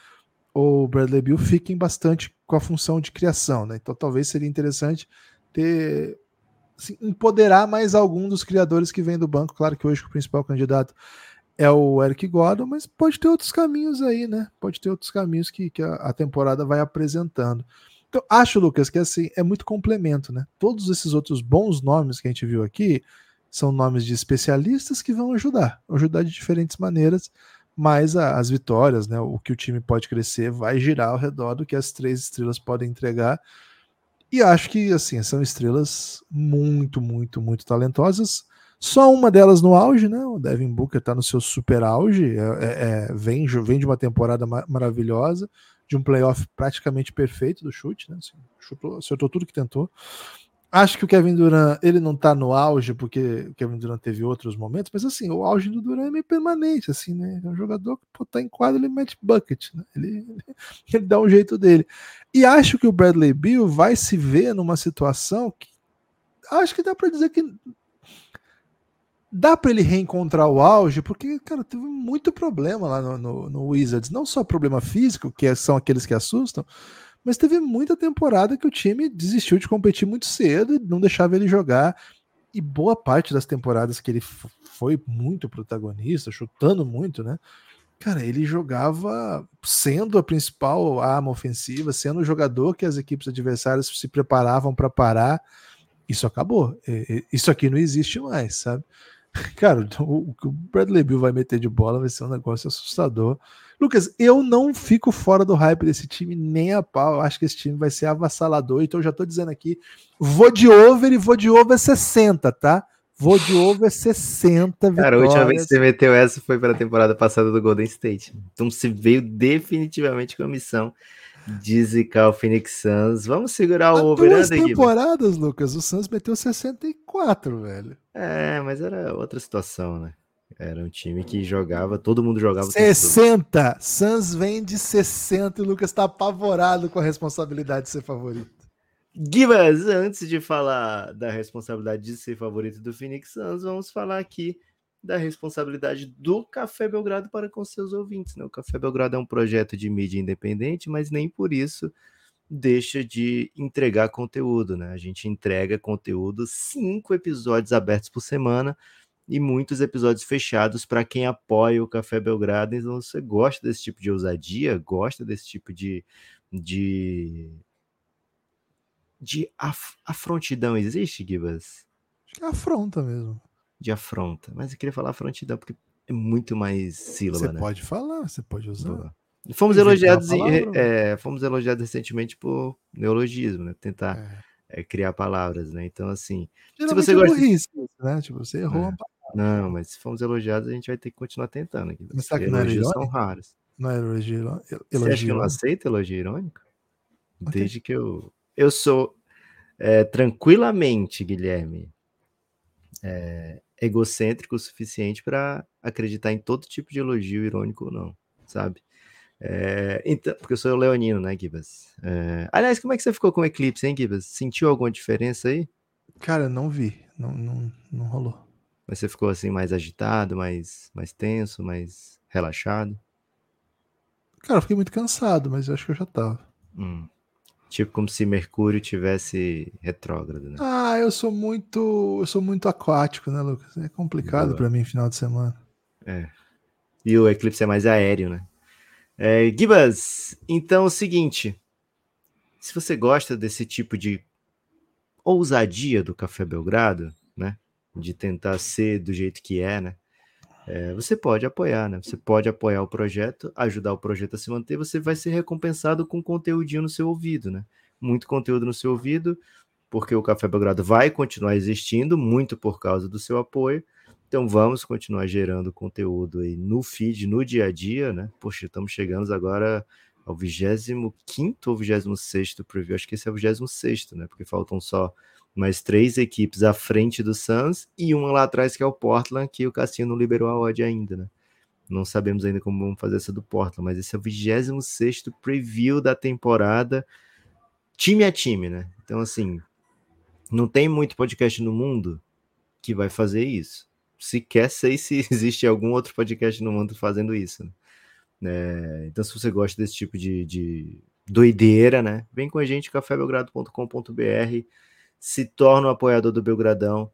ou o Bradley Bill fiquem bastante com a função de criação, né? Então talvez seria interessante ter assim, empoderar mais algum dos criadores que vem do banco. Claro que hoje o principal candidato é o Eric Gordon, mas pode ter outros caminhos aí, né? Pode ter outros caminhos que, que a, a, temporada vai apresentando. Então, acho, Lucas, que assim, é muito complemento, né? Todos esses outros bons nomes que a gente viu aqui são nomes de especialistas que vão ajudar, ajudar de diferentes maneiras, mas a, as vitórias, né? O que o time pode crescer vai girar ao redor do que as três estrelas podem entregar. E acho que assim, são estrelas muito, muito, muito talentosas só uma delas no auge, né? O Devin Booker está no seu super auge, é, é, é, vem, vem de uma temporada maravilhosa, de um playoff praticamente perfeito do chute, né? Assim, chutou, acertou tudo que tentou. Acho que o Kevin Durant, ele não tá no auge, porque o Kevin Durant teve outros momentos, mas assim, o auge do Durant é meio permanente, assim, né? É um jogador que pô, tá em quadro, ele mete bucket, né? Ele, ele dá um jeito dele. E acho que o Bradley Bill vai se ver numa situação que acho que dá para dizer que dá para ele reencontrar o auge, porque, cara, teve muito problema lá no, no, no, Wizards. Não só problema físico, que é, são aqueles que assustam, mas teve muita temporada que o time desistiu de competir muito cedo e não deixava ele jogar. E boa parte das temporadas que ele foi muito protagonista, chutando muito, né? Cara, ele jogava sendo a principal arma ofensiva, sendo o jogador que as equipes adversárias se preparavam para parar. Isso acabou. Isso aqui não existe mais, sabe? Cara, o que o Bradley Bill vai meter de bola vai ser um negócio assustador. Lucas, eu não fico fora do hype desse time nem a pau. Eu acho que esse time vai ser avassalador. Então eu já tô dizendo aqui, vou de over e vou de over 60, tá? Vou de over 60 vitórias. Cara, a última vez que você meteu essa foi para a temporada passada do Golden State. Então se veio definitivamente com a missão de zicar o Phoenix Suns. Vamos segurar o Há over duas temporadas, Lucas, o Suns meteu 64, velho. É, mas era outra situação, né? Era um time que jogava, todo mundo jogava. 60! Suns vem de 60 e o Lucas tá apavorado com a responsabilidade de ser favorito. Gibas, antes de falar da responsabilidade de ser favorito do Phoenix Suns, vamos falar aqui da responsabilidade do Café Belgrado para com seus ouvintes. Né? O Café Belgrado é um projeto de mídia independente, mas nem por isso deixa de entregar conteúdo. Né? A gente entrega conteúdo, cinco episódios abertos por semana e muitos episódios fechados para quem apoia o Café Belgrado. Então, você gosta desse tipo de ousadia, gosta desse tipo de. de de af afrontidão existe, Gibas? É afronta mesmo de afronta. Mas eu queria falar afrontidão porque é muito mais sílaba, você né? pode falar, você pode usar. Boa. Fomos elogiados, é, fomos elogiados recentemente por neologismo, né? Tentar é. É, criar palavras, né? Então, assim, Geralmente se você gosta, burrice, né? Tipo, você errou é. uma palavra. Não, mas se fomos elogiados, a gente vai ter que continuar tentando. Aqui, mas que elogios são raros. Não é elogio, elogio. Você acha que eu não aceito elogio irônico? Okay. Desde que eu eu sou é, tranquilamente, Guilherme, é, egocêntrico o suficiente para acreditar em todo tipo de elogio irônico ou não, sabe? É, então, porque eu sou leonino, né, Gibas? É, aliás, como é que você ficou com o Eclipse, hein, Gibas? Sentiu alguma diferença aí? Cara, não vi. Não, não, não rolou. Mas você ficou assim mais agitado, mais, mais tenso, mais relaxado? Cara, eu fiquei muito cansado, mas eu acho que eu já tava. Hum. Tipo como se Mercúrio tivesse retrógrado, né? Ah, eu sou muito, eu sou muito aquático, né, Lucas? É complicado para mim final de semana. É. E o eclipse é mais aéreo, né? É, Gibas, então é o seguinte, se você gosta desse tipo de ousadia do Café Belgrado, né? De tentar ser do jeito que é, né? É, você pode apoiar, né? Você pode apoiar o projeto, ajudar o projeto a se manter, você vai ser recompensado com conteúdinho no seu ouvido, né? Muito conteúdo no seu ouvido, porque o Café Belgrado vai continuar existindo, muito por causa do seu apoio. Então vamos continuar gerando conteúdo aí no feed, no dia a dia, né? Poxa, estamos chegando agora ao 25 ou 26 preview, acho que esse é o 26, né? Porque faltam só mais três equipes à frente do Suns e uma lá atrás que é o Portland, que o Cassino não liberou a odd ainda, né? Não sabemos ainda como vamos fazer essa do Portland, mas esse é o 26 preview da temporada, time a time, né? Então, assim, não tem muito podcast no mundo que vai fazer isso. Sequer sei se existe algum outro podcast no mundo fazendo isso. Né? É, então, se você gosta desse tipo de, de doideira, né? Vem com a gente, cafébelgrado.com.br se torna um apoiador do Belgradão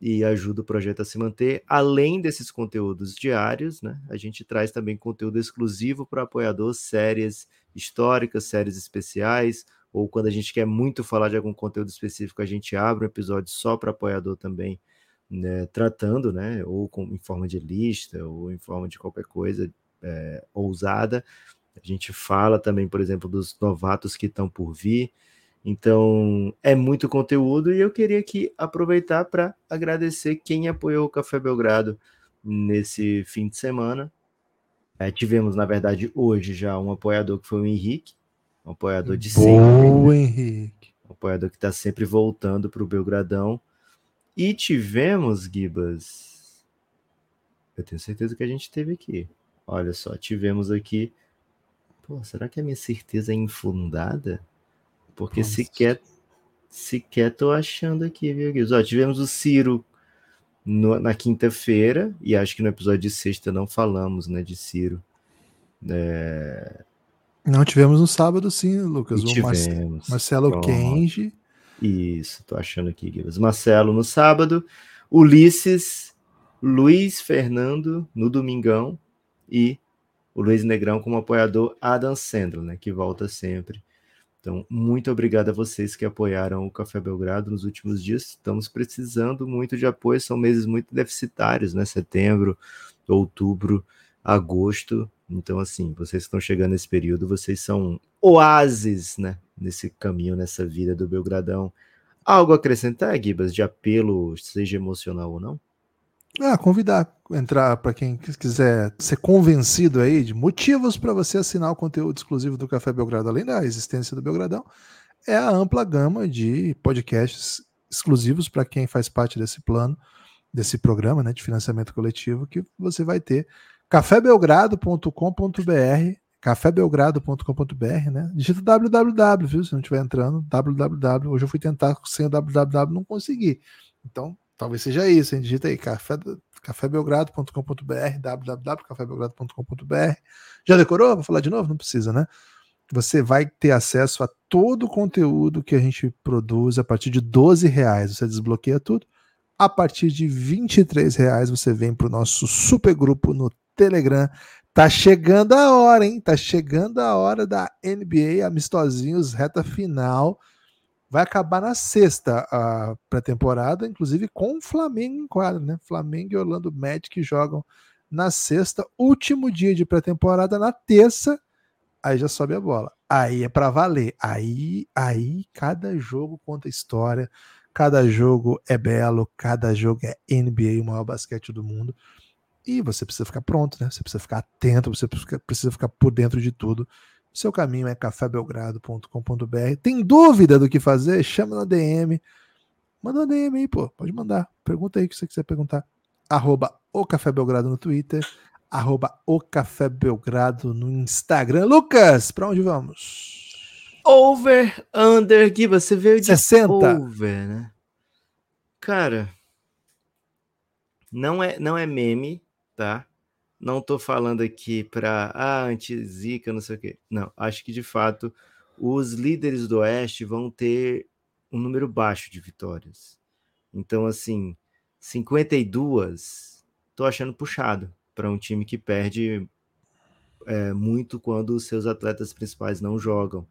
e ajuda o projeto a se manter. Além desses conteúdos diários, né, a gente traz também conteúdo exclusivo para apoiador, séries históricas, séries especiais, ou quando a gente quer muito falar de algum conteúdo específico, a gente abre um episódio só para apoiador também, né, tratando, né, ou com, em forma de lista, ou em forma de qualquer coisa é, ousada. A gente fala também, por exemplo, dos novatos que estão por vir. Então, é muito conteúdo e eu queria aqui aproveitar para agradecer quem apoiou o Café Belgrado nesse fim de semana. É, tivemos, na verdade, hoje já um apoiador que foi o Henrique, um apoiador de Boa, sempre. Boa, Henrique. Um apoiador que está sempre voltando para o Belgradão. E tivemos, Gibas, eu tenho certeza que a gente teve aqui. Olha só, tivemos aqui. Pô, será que a minha certeza é infundada? Porque Nossa. sequer, sequer tô achando aqui, viu, Guilherme? Ó, tivemos o Ciro no, na quinta-feira, e acho que no episódio de sexta não falamos, né, de Ciro. É... Não, tivemos no sábado sim, Lucas. E o tivemos. Marcelo Pronto. Kenji. Isso, tô achando aqui, Guilherme. Marcelo no sábado, Ulisses, Luiz Fernando no domingão e o Luiz Negrão como apoiador Adam Sandler, né, que volta sempre. Então, muito obrigado a vocês que apoiaram o Café Belgrado nos últimos dias. Estamos precisando muito de apoio, são meses muito deficitários, né? Setembro, outubro, agosto. Então, assim, vocês que estão chegando nesse período, vocês são oásis, né? Nesse caminho, nessa vida do Belgradão. Algo a acrescentar, Gibas, de apelo, seja emocional ou não? Ah, convidar, entrar para quem quiser ser convencido aí de motivos para você assinar o conteúdo exclusivo do Café Belgrado, além da existência do Belgradão, é a ampla gama de podcasts exclusivos para quem faz parte desse plano, desse programa né, de financiamento coletivo que você vai ter. cafébelgrado.com.br cafébelgrado.com.br, né? Digita www, viu? Se não estiver entrando, www. Hoje eu fui tentar sem o www, não consegui. Então, Talvez seja isso, hein? Digita aí café, cafébelgrado.com.br, www.cafébelgrado.com.br. Já decorou? Vou falar de novo? Não precisa, né? Você vai ter acesso a todo o conteúdo que a gente produz a partir de 12 reais. Você desbloqueia tudo. A partir de 23 reais você vem para o nosso super grupo no Telegram. Tá chegando a hora, hein? Tá chegando a hora da NBA amistosinhos, reta final vai acabar na sexta a pré-temporada, inclusive com o Flamengo em quadro, né? Flamengo e Orlando Magic jogam na sexta, último dia de pré-temporada na terça, aí já sobe a bola. Aí é para valer. Aí, aí cada jogo conta história, cada jogo é belo, cada jogo é NBA, o maior basquete do mundo. E você precisa ficar pronto, né? Você precisa ficar atento, você precisa ficar por dentro de tudo. Seu caminho é cafébelgrado.com.br. Tem dúvida do que fazer? Chama na DM. Manda uma DM aí, pô. Pode mandar. Pergunta aí o que você quiser perguntar. Arroba o Café Belgrado no Twitter. arroba o Café Belgrado no Instagram. Lucas, para onde vamos? Over, under, Gui, você veio de 60. over, né? Cara, não é, não é meme, tá? Não tô falando aqui para ah, anti-zica, não sei o quê. Não, acho que de fato os líderes do Oeste vão ter um número baixo de vitórias. Então, assim, 52, tô achando puxado para um time que perde é, muito quando os seus atletas principais não jogam.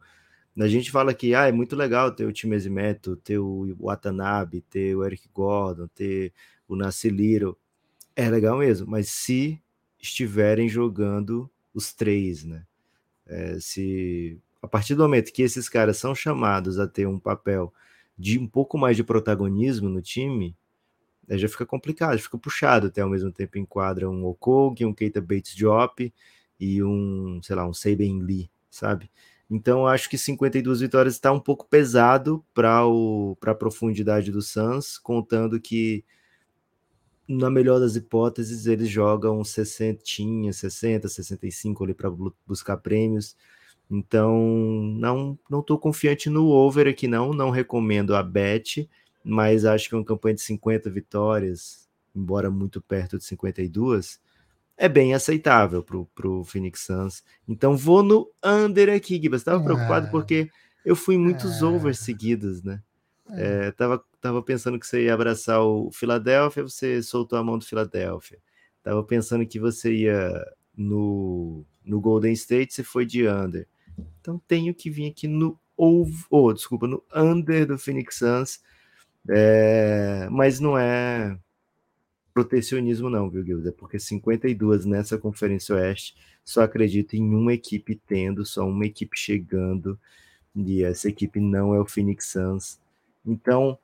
A gente fala que ah, é muito legal ter o time Eximeto, ter o Watanabe, ter o Eric Gordon, ter o Nasciliro. É legal mesmo, mas se estiverem jogando os três, né? É, se a partir do momento que esses caras são chamados a ter um papel de um pouco mais de protagonismo no time, já fica complicado, fica puxado até ao mesmo tempo enquadra um Okog, um Keita Bates Diop e um, sei lá, um Saben Lee, sabe? Então acho que 52 vitórias está um pouco pesado para a profundidade do Suns, contando que na melhor das hipóteses eles jogam 60, 60, 65 ali para buscar prêmios. Então não não estou confiante no over aqui não, não recomendo a bet, mas acho que uma campanha de 50 vitórias, embora muito perto de 52, é bem aceitável para o Phoenix Suns. Então vou no under aqui, Gibas. Estava preocupado é. porque eu fui em muitos é. overs seguidos, né? É. é. tava, tava pensando que você ia abraçar o Philadelphia, você soltou a mão do Philadelphia. Tava pensando que você ia no, no Golden State, você foi de under. Então tenho que vir aqui no over, oh, desculpa, no under do Phoenix Suns. É, mas não é protecionismo, não, viu, Guilda? Porque 52 nessa Conferência Oeste, só acredito em uma equipe tendo, só uma equipe chegando, e essa equipe não é o Phoenix Suns. Então,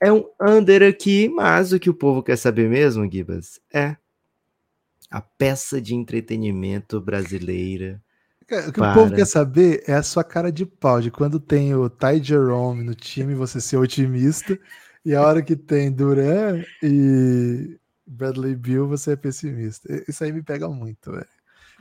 é um under aqui, mas o que o povo quer saber mesmo, Gibas, é a peça de entretenimento brasileira. O que para... o povo quer saber é a sua cara de pau, de quando tem o Ty Jerome no time, você ser otimista, e a hora que tem Duran e Bradley Bill, você é pessimista. Isso aí me pega muito, velho.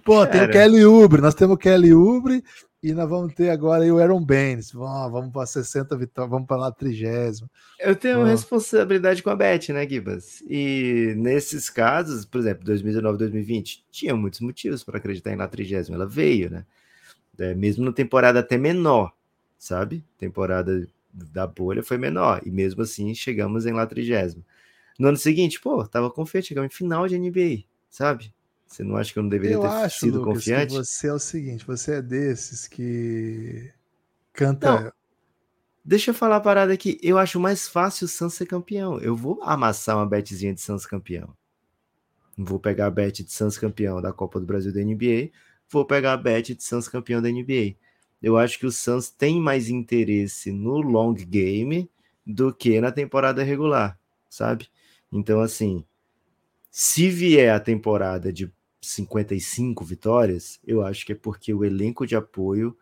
Pô, Cara. tem o Kelly Ubre, nós temos o Kelly Ubre e nós vamos ter agora o Aaron Baines. Vamos, vamos para 60 vitórias, vamos para lá 30. Eu tenho uma responsabilidade com a Bet, né, Gibas? E nesses casos, por exemplo, 2019, 2020, tinha muitos motivos para acreditar em lá 30. Ela veio, né? É, mesmo na temporada até menor, sabe? Temporada da bolha foi menor. E mesmo assim chegamos em lá trigésimo. No ano seguinte, pô, tava confiante, chegamos em final de NBA, sabe? Você não acha que eu não deveria eu ter acho, sido Lucas, confiante? você é o seguinte, você é desses que canta. Não, deixa eu falar a parada aqui. Eu acho mais fácil o Suns ser campeão. Eu vou amassar uma betzinha de Suns campeão. Vou pegar a bet de Suns campeão da Copa do Brasil da NBA. Vou pegar a bet de Suns campeão da NBA eu acho que o Suns tem mais interesse no long game do que na temporada regular, sabe? Então, assim, se vier a temporada de 55 vitórias, eu acho que é porque o elenco de apoio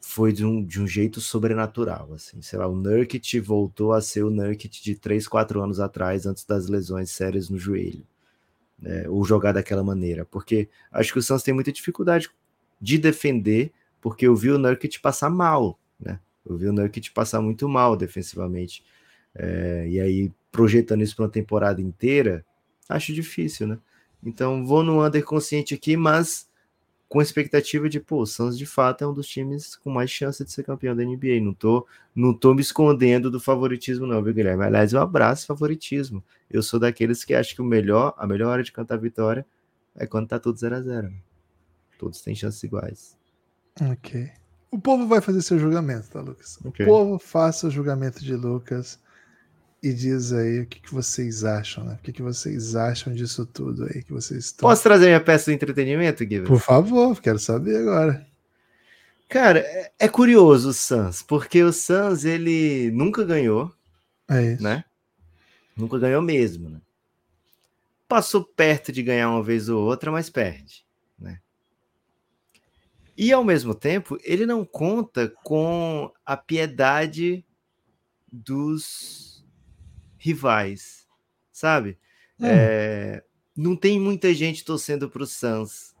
foi de um, de um jeito sobrenatural, assim, sei lá, o Nurkic voltou a ser o Nurkic de 3, 4 anos atrás, antes das lesões sérias no joelho, né, ou jogar daquela maneira, porque acho que o Suns tem muita dificuldade de defender porque eu vi o Nurkic passar mal, né? Eu vi o Nurkic passar muito mal defensivamente. É, e aí, projetando isso para uma temporada inteira, acho difícil, né? Então, vou no under consciente aqui, mas com expectativa de, pô, o Suns de fato é um dos times com mais chance de ser campeão da NBA. Não tô, não tô me escondendo do favoritismo, não, viu, Guilherme? Aliás, eu abraço favoritismo. Eu sou daqueles que acham que o melhor, a melhor hora de cantar vitória é quando tá tudo 0 a 0 Todos têm chances iguais. Ok. O povo vai fazer seu julgamento, tá, Lucas? Okay. O povo faça o julgamento de Lucas e diz aí o que, que vocês acham, né? O que, que vocês acham disso tudo aí que vocês estão. Posso trazer minha peça de entretenimento, Guilherme? Por favor, quero saber agora. Cara, é, é curioso o Suns, porque o Suns ele nunca ganhou, é isso. né? Nunca ganhou mesmo, né? Passou perto de ganhar uma vez ou outra, mas perde. E ao mesmo tempo, ele não conta com a piedade dos rivais, sabe? Hum. É, não tem muita gente torcendo pro Suns.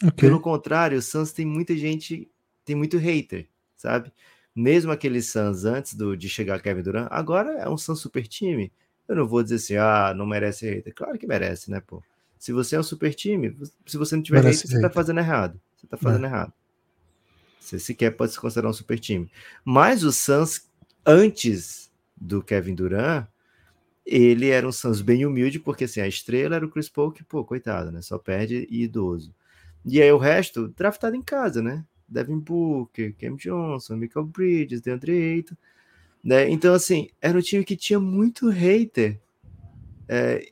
Ok. Pelo contrário, o Suns tem muita gente, tem muito hater, sabe? Mesmo aquele Suns antes do, de chegar Kevin Durant, agora é um Suns super time. Eu não vou dizer assim, ah, não merece hater. Claro que merece, né, pô? Se você é um super time, se você não tiver Merece hater, você tá fazendo errado. Você tá fazendo errado. Você sequer pode se considerar um super time. Mas o Suns, antes do Kevin Durant, ele era um Suns bem humilde, porque assim, a estrela era o Chris Paul, que, pô, coitado, né? Só perde idoso. E aí o resto, draftado em casa, né? Devin Booker, Cam Johnson, Michael Bridges, DeAndre Ayton, né? Então, assim, era um time que tinha muito hater, é,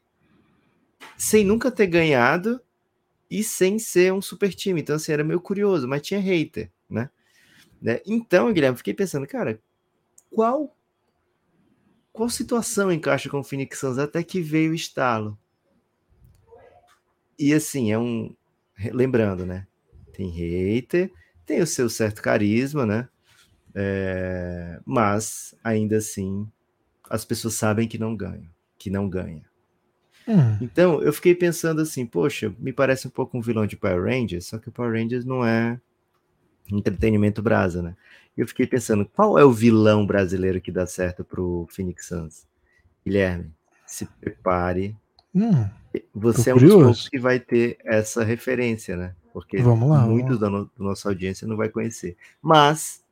sem nunca ter ganhado e sem ser um super time. Então, assim, era meio curioso, mas tinha hater, né? né? Então, Guilherme, fiquei pensando, cara, qual qual situação encaixa com o Phoenix Suns até que veio o estalo? E assim, é um. Lembrando, né? Tem hater, tem o seu certo carisma, né? É, mas ainda assim, as pessoas sabem que não ganham, que não ganha. Hum, Então, eu fiquei pensando assim, poxa, me parece um pouco um vilão de Power Rangers, só que o Power Rangers não é entretenimento brasa, né? Eu fiquei pensando, qual é o vilão brasileiro que dá certo pro Phoenix Suns? Guilherme, se prepare. hum, Você é um dos curioso. poucos que vai ter essa referência, né? Porque lá, muitos da, no, da nossa audiência não vai conhecer. Mas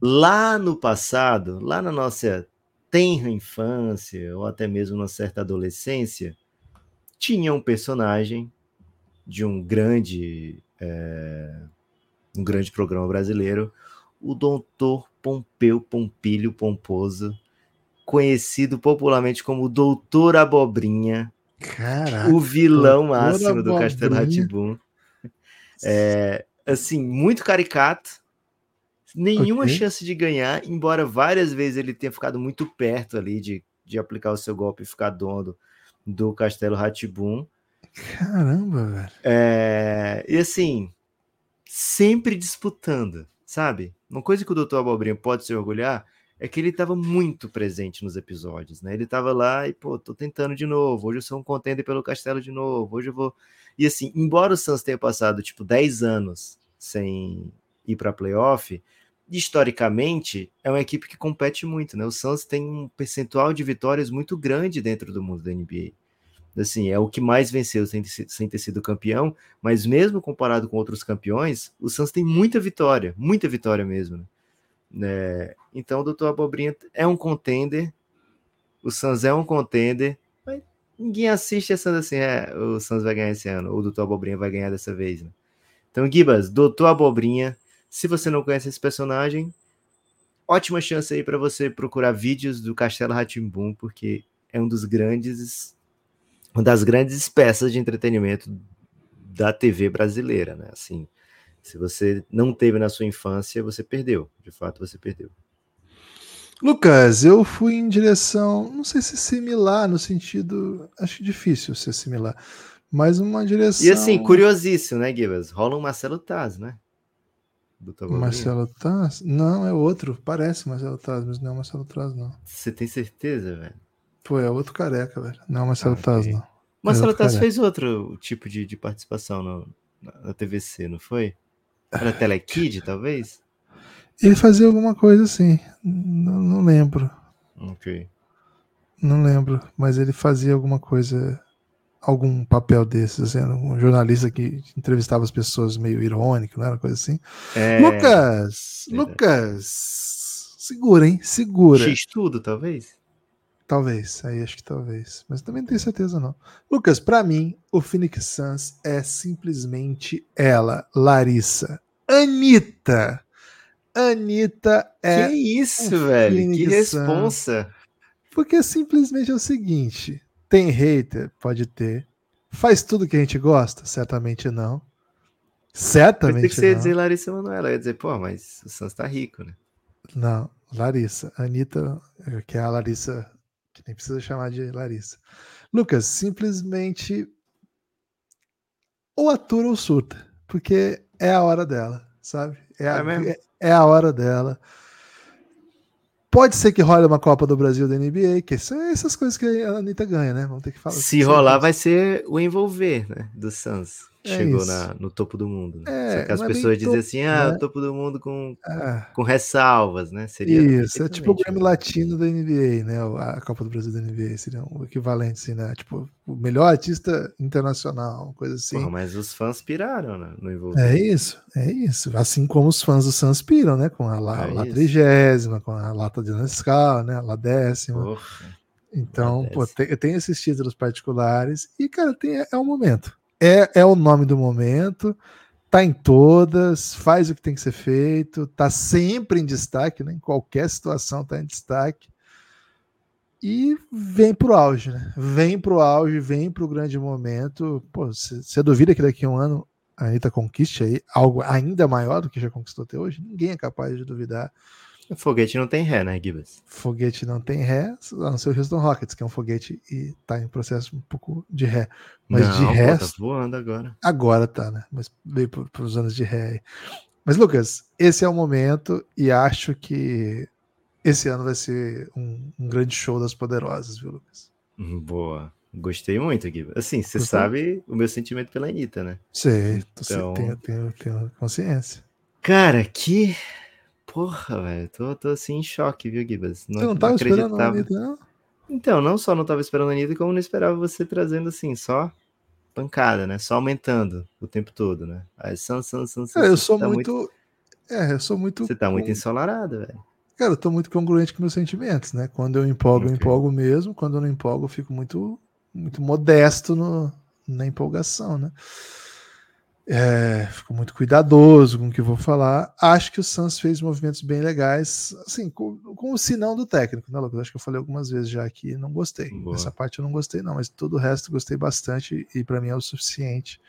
lá no passado, lá na nossa tenra infância, ou até mesmo na certa adolescência, tinha um personagem de um grande, é, um grande programa brasileiro, o Doutor Pompeu Pompilho Pomposo, conhecido popularmente como Doutor Abobrinha, caraca. o vilão máximo do Castelo Abobrinha. Ratimbum. É, assim, muito caricato, nenhuma Ok. chance de ganhar, embora várias vezes ele tenha ficado muito perto ali de, de aplicar o seu golpe e ficar dono do Castelo Ratibum. Caramba, velho. É, e assim, sempre disputando, sabe? Uma coisa que o Doutor Abobrinha pode se orgulhar é que ele estava muito presente nos episódios, né? Ele estava lá e, pô, tô tentando de novo. Hoje eu sou um contender pelo Castelo de novo. Hoje eu vou. E assim, embora o Suns tenha passado, tipo, 10 anos sem ir para playoff, historicamente é uma equipe que compete muito, né? O Suns tem um percentual de vitórias muito grande dentro do mundo da NBA. Assim, é o que mais venceu sem, sem ter sido campeão, mas mesmo comparado com outros campeões, o Suns tem muita vitória, muita vitória mesmo. né? Né? Então o Doutor Abobrinha é um contender, o Suns é um contender, mas ninguém assiste essa assim, é, o Suns vai ganhar esse ano, ou o Doutor Abobrinha vai ganhar dessa vez. Né? Então, Gibas, Doutor Abobrinha, se você não conhece esse personagem, ótima chance aí para você procurar vídeos do Castelo Ratimbum, porque é um dos grandes, uma das grandes peças de entretenimento da TV brasileira, né? Assim, se você não teve na sua infância, você perdeu. De fato, você perdeu. Lucas, eu fui em direção, não sei se similar, no sentido. Acho difícil ser similar, mas uma direção. E assim, curiosíssimo, né, Gibas? Rola um Marcelo Taz, né? Marcelo Taz? Não, é outro. Parece Marcelo Taz, mas não é Marcelo Taz, não. Você tem certeza, velho? Pô, é outro careca, velho. Não é Marcelo Ah, Taz, não. Marcelo outro Taz fez outro tipo de, de participação no, na, TVC, não foi? Era Telekid, talvez? Ele fazia alguma coisa assim. Não, não lembro. Ok. Não lembro. Mas ele fazia alguma coisa. Algum papel desses, assim, um jornalista que entrevistava as pessoas meio irônico, não era coisa assim. É, Lucas! verdade. Lucas! Segura, hein? Segura. X-Tudo, talvez? Talvez, aí acho que talvez. Mas também não tenho certeza, não. Lucas, pra mim, o Phoenix Suns é simplesmente ela, Larissa. Anitta! Anitta é. que isso, velho? Que Phoenix Suns. responsa. Porque simplesmente é o seguinte: tem hater? Pode ter. Faz tudo que a gente gosta? Certamente não. Pensei que Certamente você ia não. dizer Larissa Manoela. Eu ia dizer, pô, mas o Santos tá rico, né? Não, Larissa. Anitta, que é a Larissa, que nem precisa chamar de Larissa. Lucas, simplesmente ou atura ou surta, porque é a hora dela, sabe? É a, É é- é a hora dela. Pode ser que role uma Copa do Brasil da NBA, que são essas coisas que a Anitta ganha, né? Vamos ter que falar. Se rolar, vai ser o envolver, né? Do Suns. É chegou na, no topo do mundo. Né? É, Só que as é pessoas dizem assim, ah, né? topo do mundo com, Ah, com ressalvas, né? Seria isso, é tipo o Grammy né? Latino da NBA, né? A Copa do Brasil da NBA seria o equivalente, assim, né? Tipo, o melhor artista internacional, coisa assim. Porra, mas os fãs piraram né, no envolver. É isso, é isso. Assim como os fãs do Suns piram, né? Com a lá, É lá trigésima, com a lata de Nescau, né? A lá décima. Porra. Então, pô, tem, tenho esses títulos particulares e, cara, tem, é o momento. É, é o nome do momento, tá em todas, faz o que tem que ser feito, tá sempre em destaque, né? Em qualquer situação tá em destaque. E vem pro auge, né? Vem pro auge, vem pro grande momento. Pô, você duvida que daqui a um ano a Anitta conquiste aí algo ainda maior do que já conquistou até hoje? Ninguém é capaz de duvidar. Foguete não tem ré, né, Gibas? Foguete não tem ré, a não ser o Houston Rockets, que é um foguete e tá em processo um pouco de ré. Mas não, de resto, tá voando agora. agora tá, né? Mas veio para os anos de ré aí. Mas, Lucas, esse é o momento e acho que esse ano vai ser um, um grande show das poderosas, viu, Lucas? Hum, Boa. Gostei muito, Gibas. Assim, você sabe o meu sentimento pela Anitta, né? Sei, Então- tenho, tenho, tenho consciência. Cara, que. Porra, velho. Tô, tô assim em choque, viu, Gibas? Você não tava esperando a. Anitta, não? Então, não só não tava esperando a Anitta, como não esperava você trazendo assim, só pancada, né? Só aumentando o tempo todo, né? Aí, san, san, san, san, Cara, eu sou tá muito. É, eu sou muito. Você tá muito ensolarado, velho. Cara, eu tô muito congruente com meus sentimentos, né? Quando eu empolgo, eu Ok. empolgo mesmo. Quando eu não empolgo, eu fico muito, muito modesto no, na empolgação, né? É, fico muito cuidadoso com o que vou falar. Acho que o Santos fez movimentos bem legais, assim, com, com o sinão do técnico, né, Lucas? Acho que eu falei algumas vezes já aqui, não gostei. Boa. Essa parte eu não gostei, não, mas todo o resto gostei bastante e para mim é o suficiente.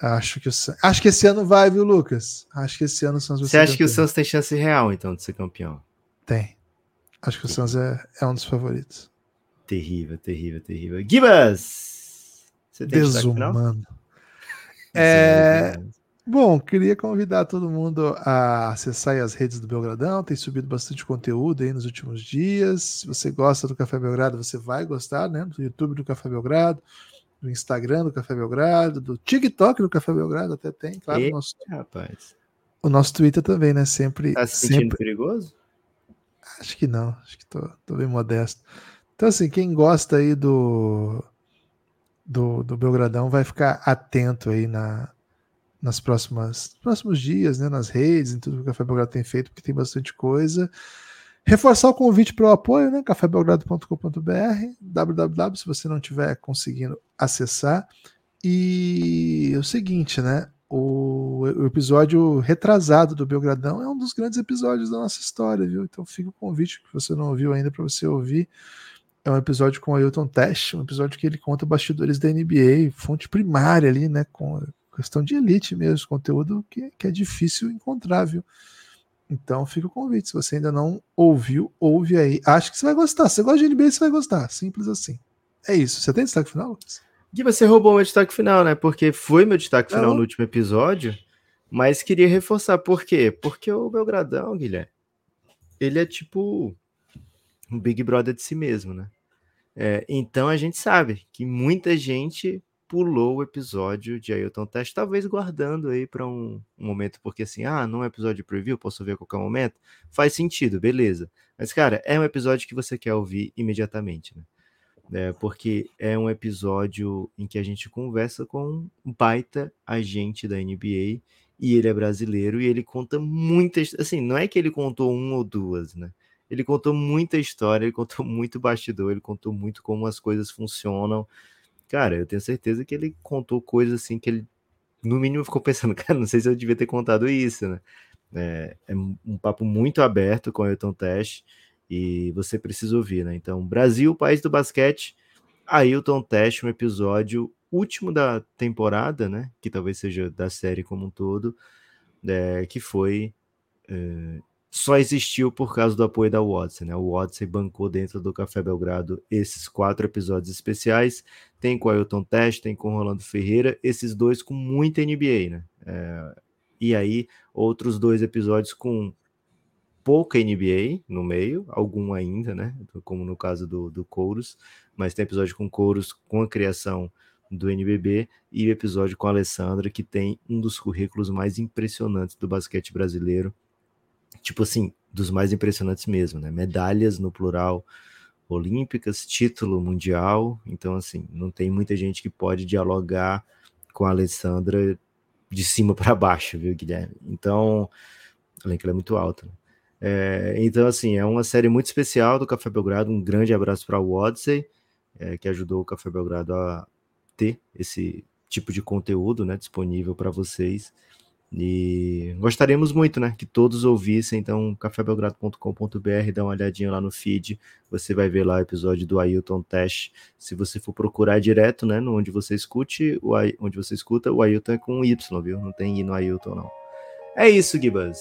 Acho que, o San- acho que esse ano vai, viu, Lucas? Acho que esse ano o Santos vai Você acha que o campeão. Santos tem chance real, então, de ser campeão? Tem. Acho que o Santos é, é um dos favoritos. Terrível, terrível, terrível. Gibas! Você tem? Desumano. É, Desumano. Bom, queria convidar todo mundo a acessar as redes do Belgradão. Tem subido bastante conteúdo aí nos últimos dias. Se você gosta do Café Belgrado, você vai gostar, né? Do YouTube do Café Belgrado, do Instagram do Café Belgrado, do TikTok do Café Belgrado, até tem, claro. E- O nosso, Rapaz, o nosso Twitter também, né? Sempre. tá se sentindo sempre perigoso? Acho que não, acho que tô, tô bem modesto. Então, assim, quem gosta aí do, do, do Belgradão vai ficar atento aí na, nas próximas próximos dias, né? Nas redes, em tudo que o Café Belgrado tem feito, porque tem bastante coisa. Reforçar o convite para o apoio, né? cafébelgrado.com.br, www, se você não estiver conseguindo acessar. E o seguinte, né? O, o episódio retrasado do Belgradão é um dos grandes episódios da nossa história, viu? Então fica o convite que você não ouviu ainda para você ouvir. É um episódio com o Ailton Test, um episódio que ele conta bastidores da NBA, fonte primária ali, né? Com questão de elite mesmo, conteúdo que, que é difícil encontrar, viu? Então fica o convite. Se você ainda não ouviu, ouve aí. Acho que você vai gostar. Se você gosta de NBA, você vai gostar. Simples assim. É isso. Você tem destaque final, Lucas? Gui, você roubou meu destaque final, né? Porque foi meu destaque final Não. no último episódio, mas queria reforçar. Por quê? Porque o Belgradão, Guilherme, ele é tipo um Big Brother de si mesmo, né? É, então a gente sabe que muita gente pulou o episódio de Ailton Test, talvez guardando aí para um, um momento, porque assim, ah, não é episódio de preview, posso ver a qualquer momento. Faz sentido, beleza. Mas, cara, é um episódio que você quer ouvir imediatamente, né? É, porque é um episódio em que a gente conversa com um baita agente da NBA e ele é brasileiro e ele conta muitas, assim, não é que ele contou uma ou duas, né? Ele contou muita história, ele contou muito bastidor, ele contou muito como as coisas funcionam. Cara, eu tenho certeza que ele contou coisas assim que ele, no mínimo, ficou pensando, cara, não sei se eu devia ter contado isso, né? É, é um papo muito aberto com o Ailton Test e você precisa ouvir, né? Então, Brasil, país do basquete, Ailton Teste, um episódio último da temporada, né? Que talvez seja da série como um todo, é, que foi é, só existiu por causa do apoio da Watson, né? O Watson bancou dentro do Café Belgrado esses quatro episódios especiais. Tem com Ailton Teste, tem com Rolando Ferreira, esses dois com muita NBA, né? É, e aí, outros dois episódios com pouca NBA no meio, algum ainda, né? Como no caso do, do Couros, mas tem episódio com Couros com a criação do NBB e o episódio com a Alessandra, que tem um dos currículos mais impressionantes do basquete brasileiro. Tipo assim, dos mais impressionantes mesmo, né? Medalhas no plural olímpicas, título mundial. Então, assim, não tem muita gente que pode dialogar com a Alessandra de cima para baixo, viu, Guilherme? Então, além que ela é muito alta. Né? É, então, assim, é uma série muito especial do Café Belgrado. Um grande abraço para o Odyssey, é, que ajudou o Café Belgrado a ter esse tipo de conteúdo né, disponível para vocês. E gostaríamos muito, né, que todos ouvissem. Então, cafébelgrado.com.br, dá uma olhadinha lá no feed. Você vai ver lá o episódio do Ailton Test. Se você for procurar direto, né, no onde você escute, o onde você escuta, o Ailton é com Y, viu? Não tem I no Ailton, não. É isso, Gibas.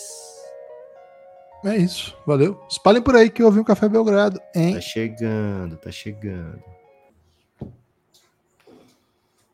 É isso, valeu. Espalhem por aí que eu ouvi um Café Belgrado, hein? Tá chegando, tá chegando.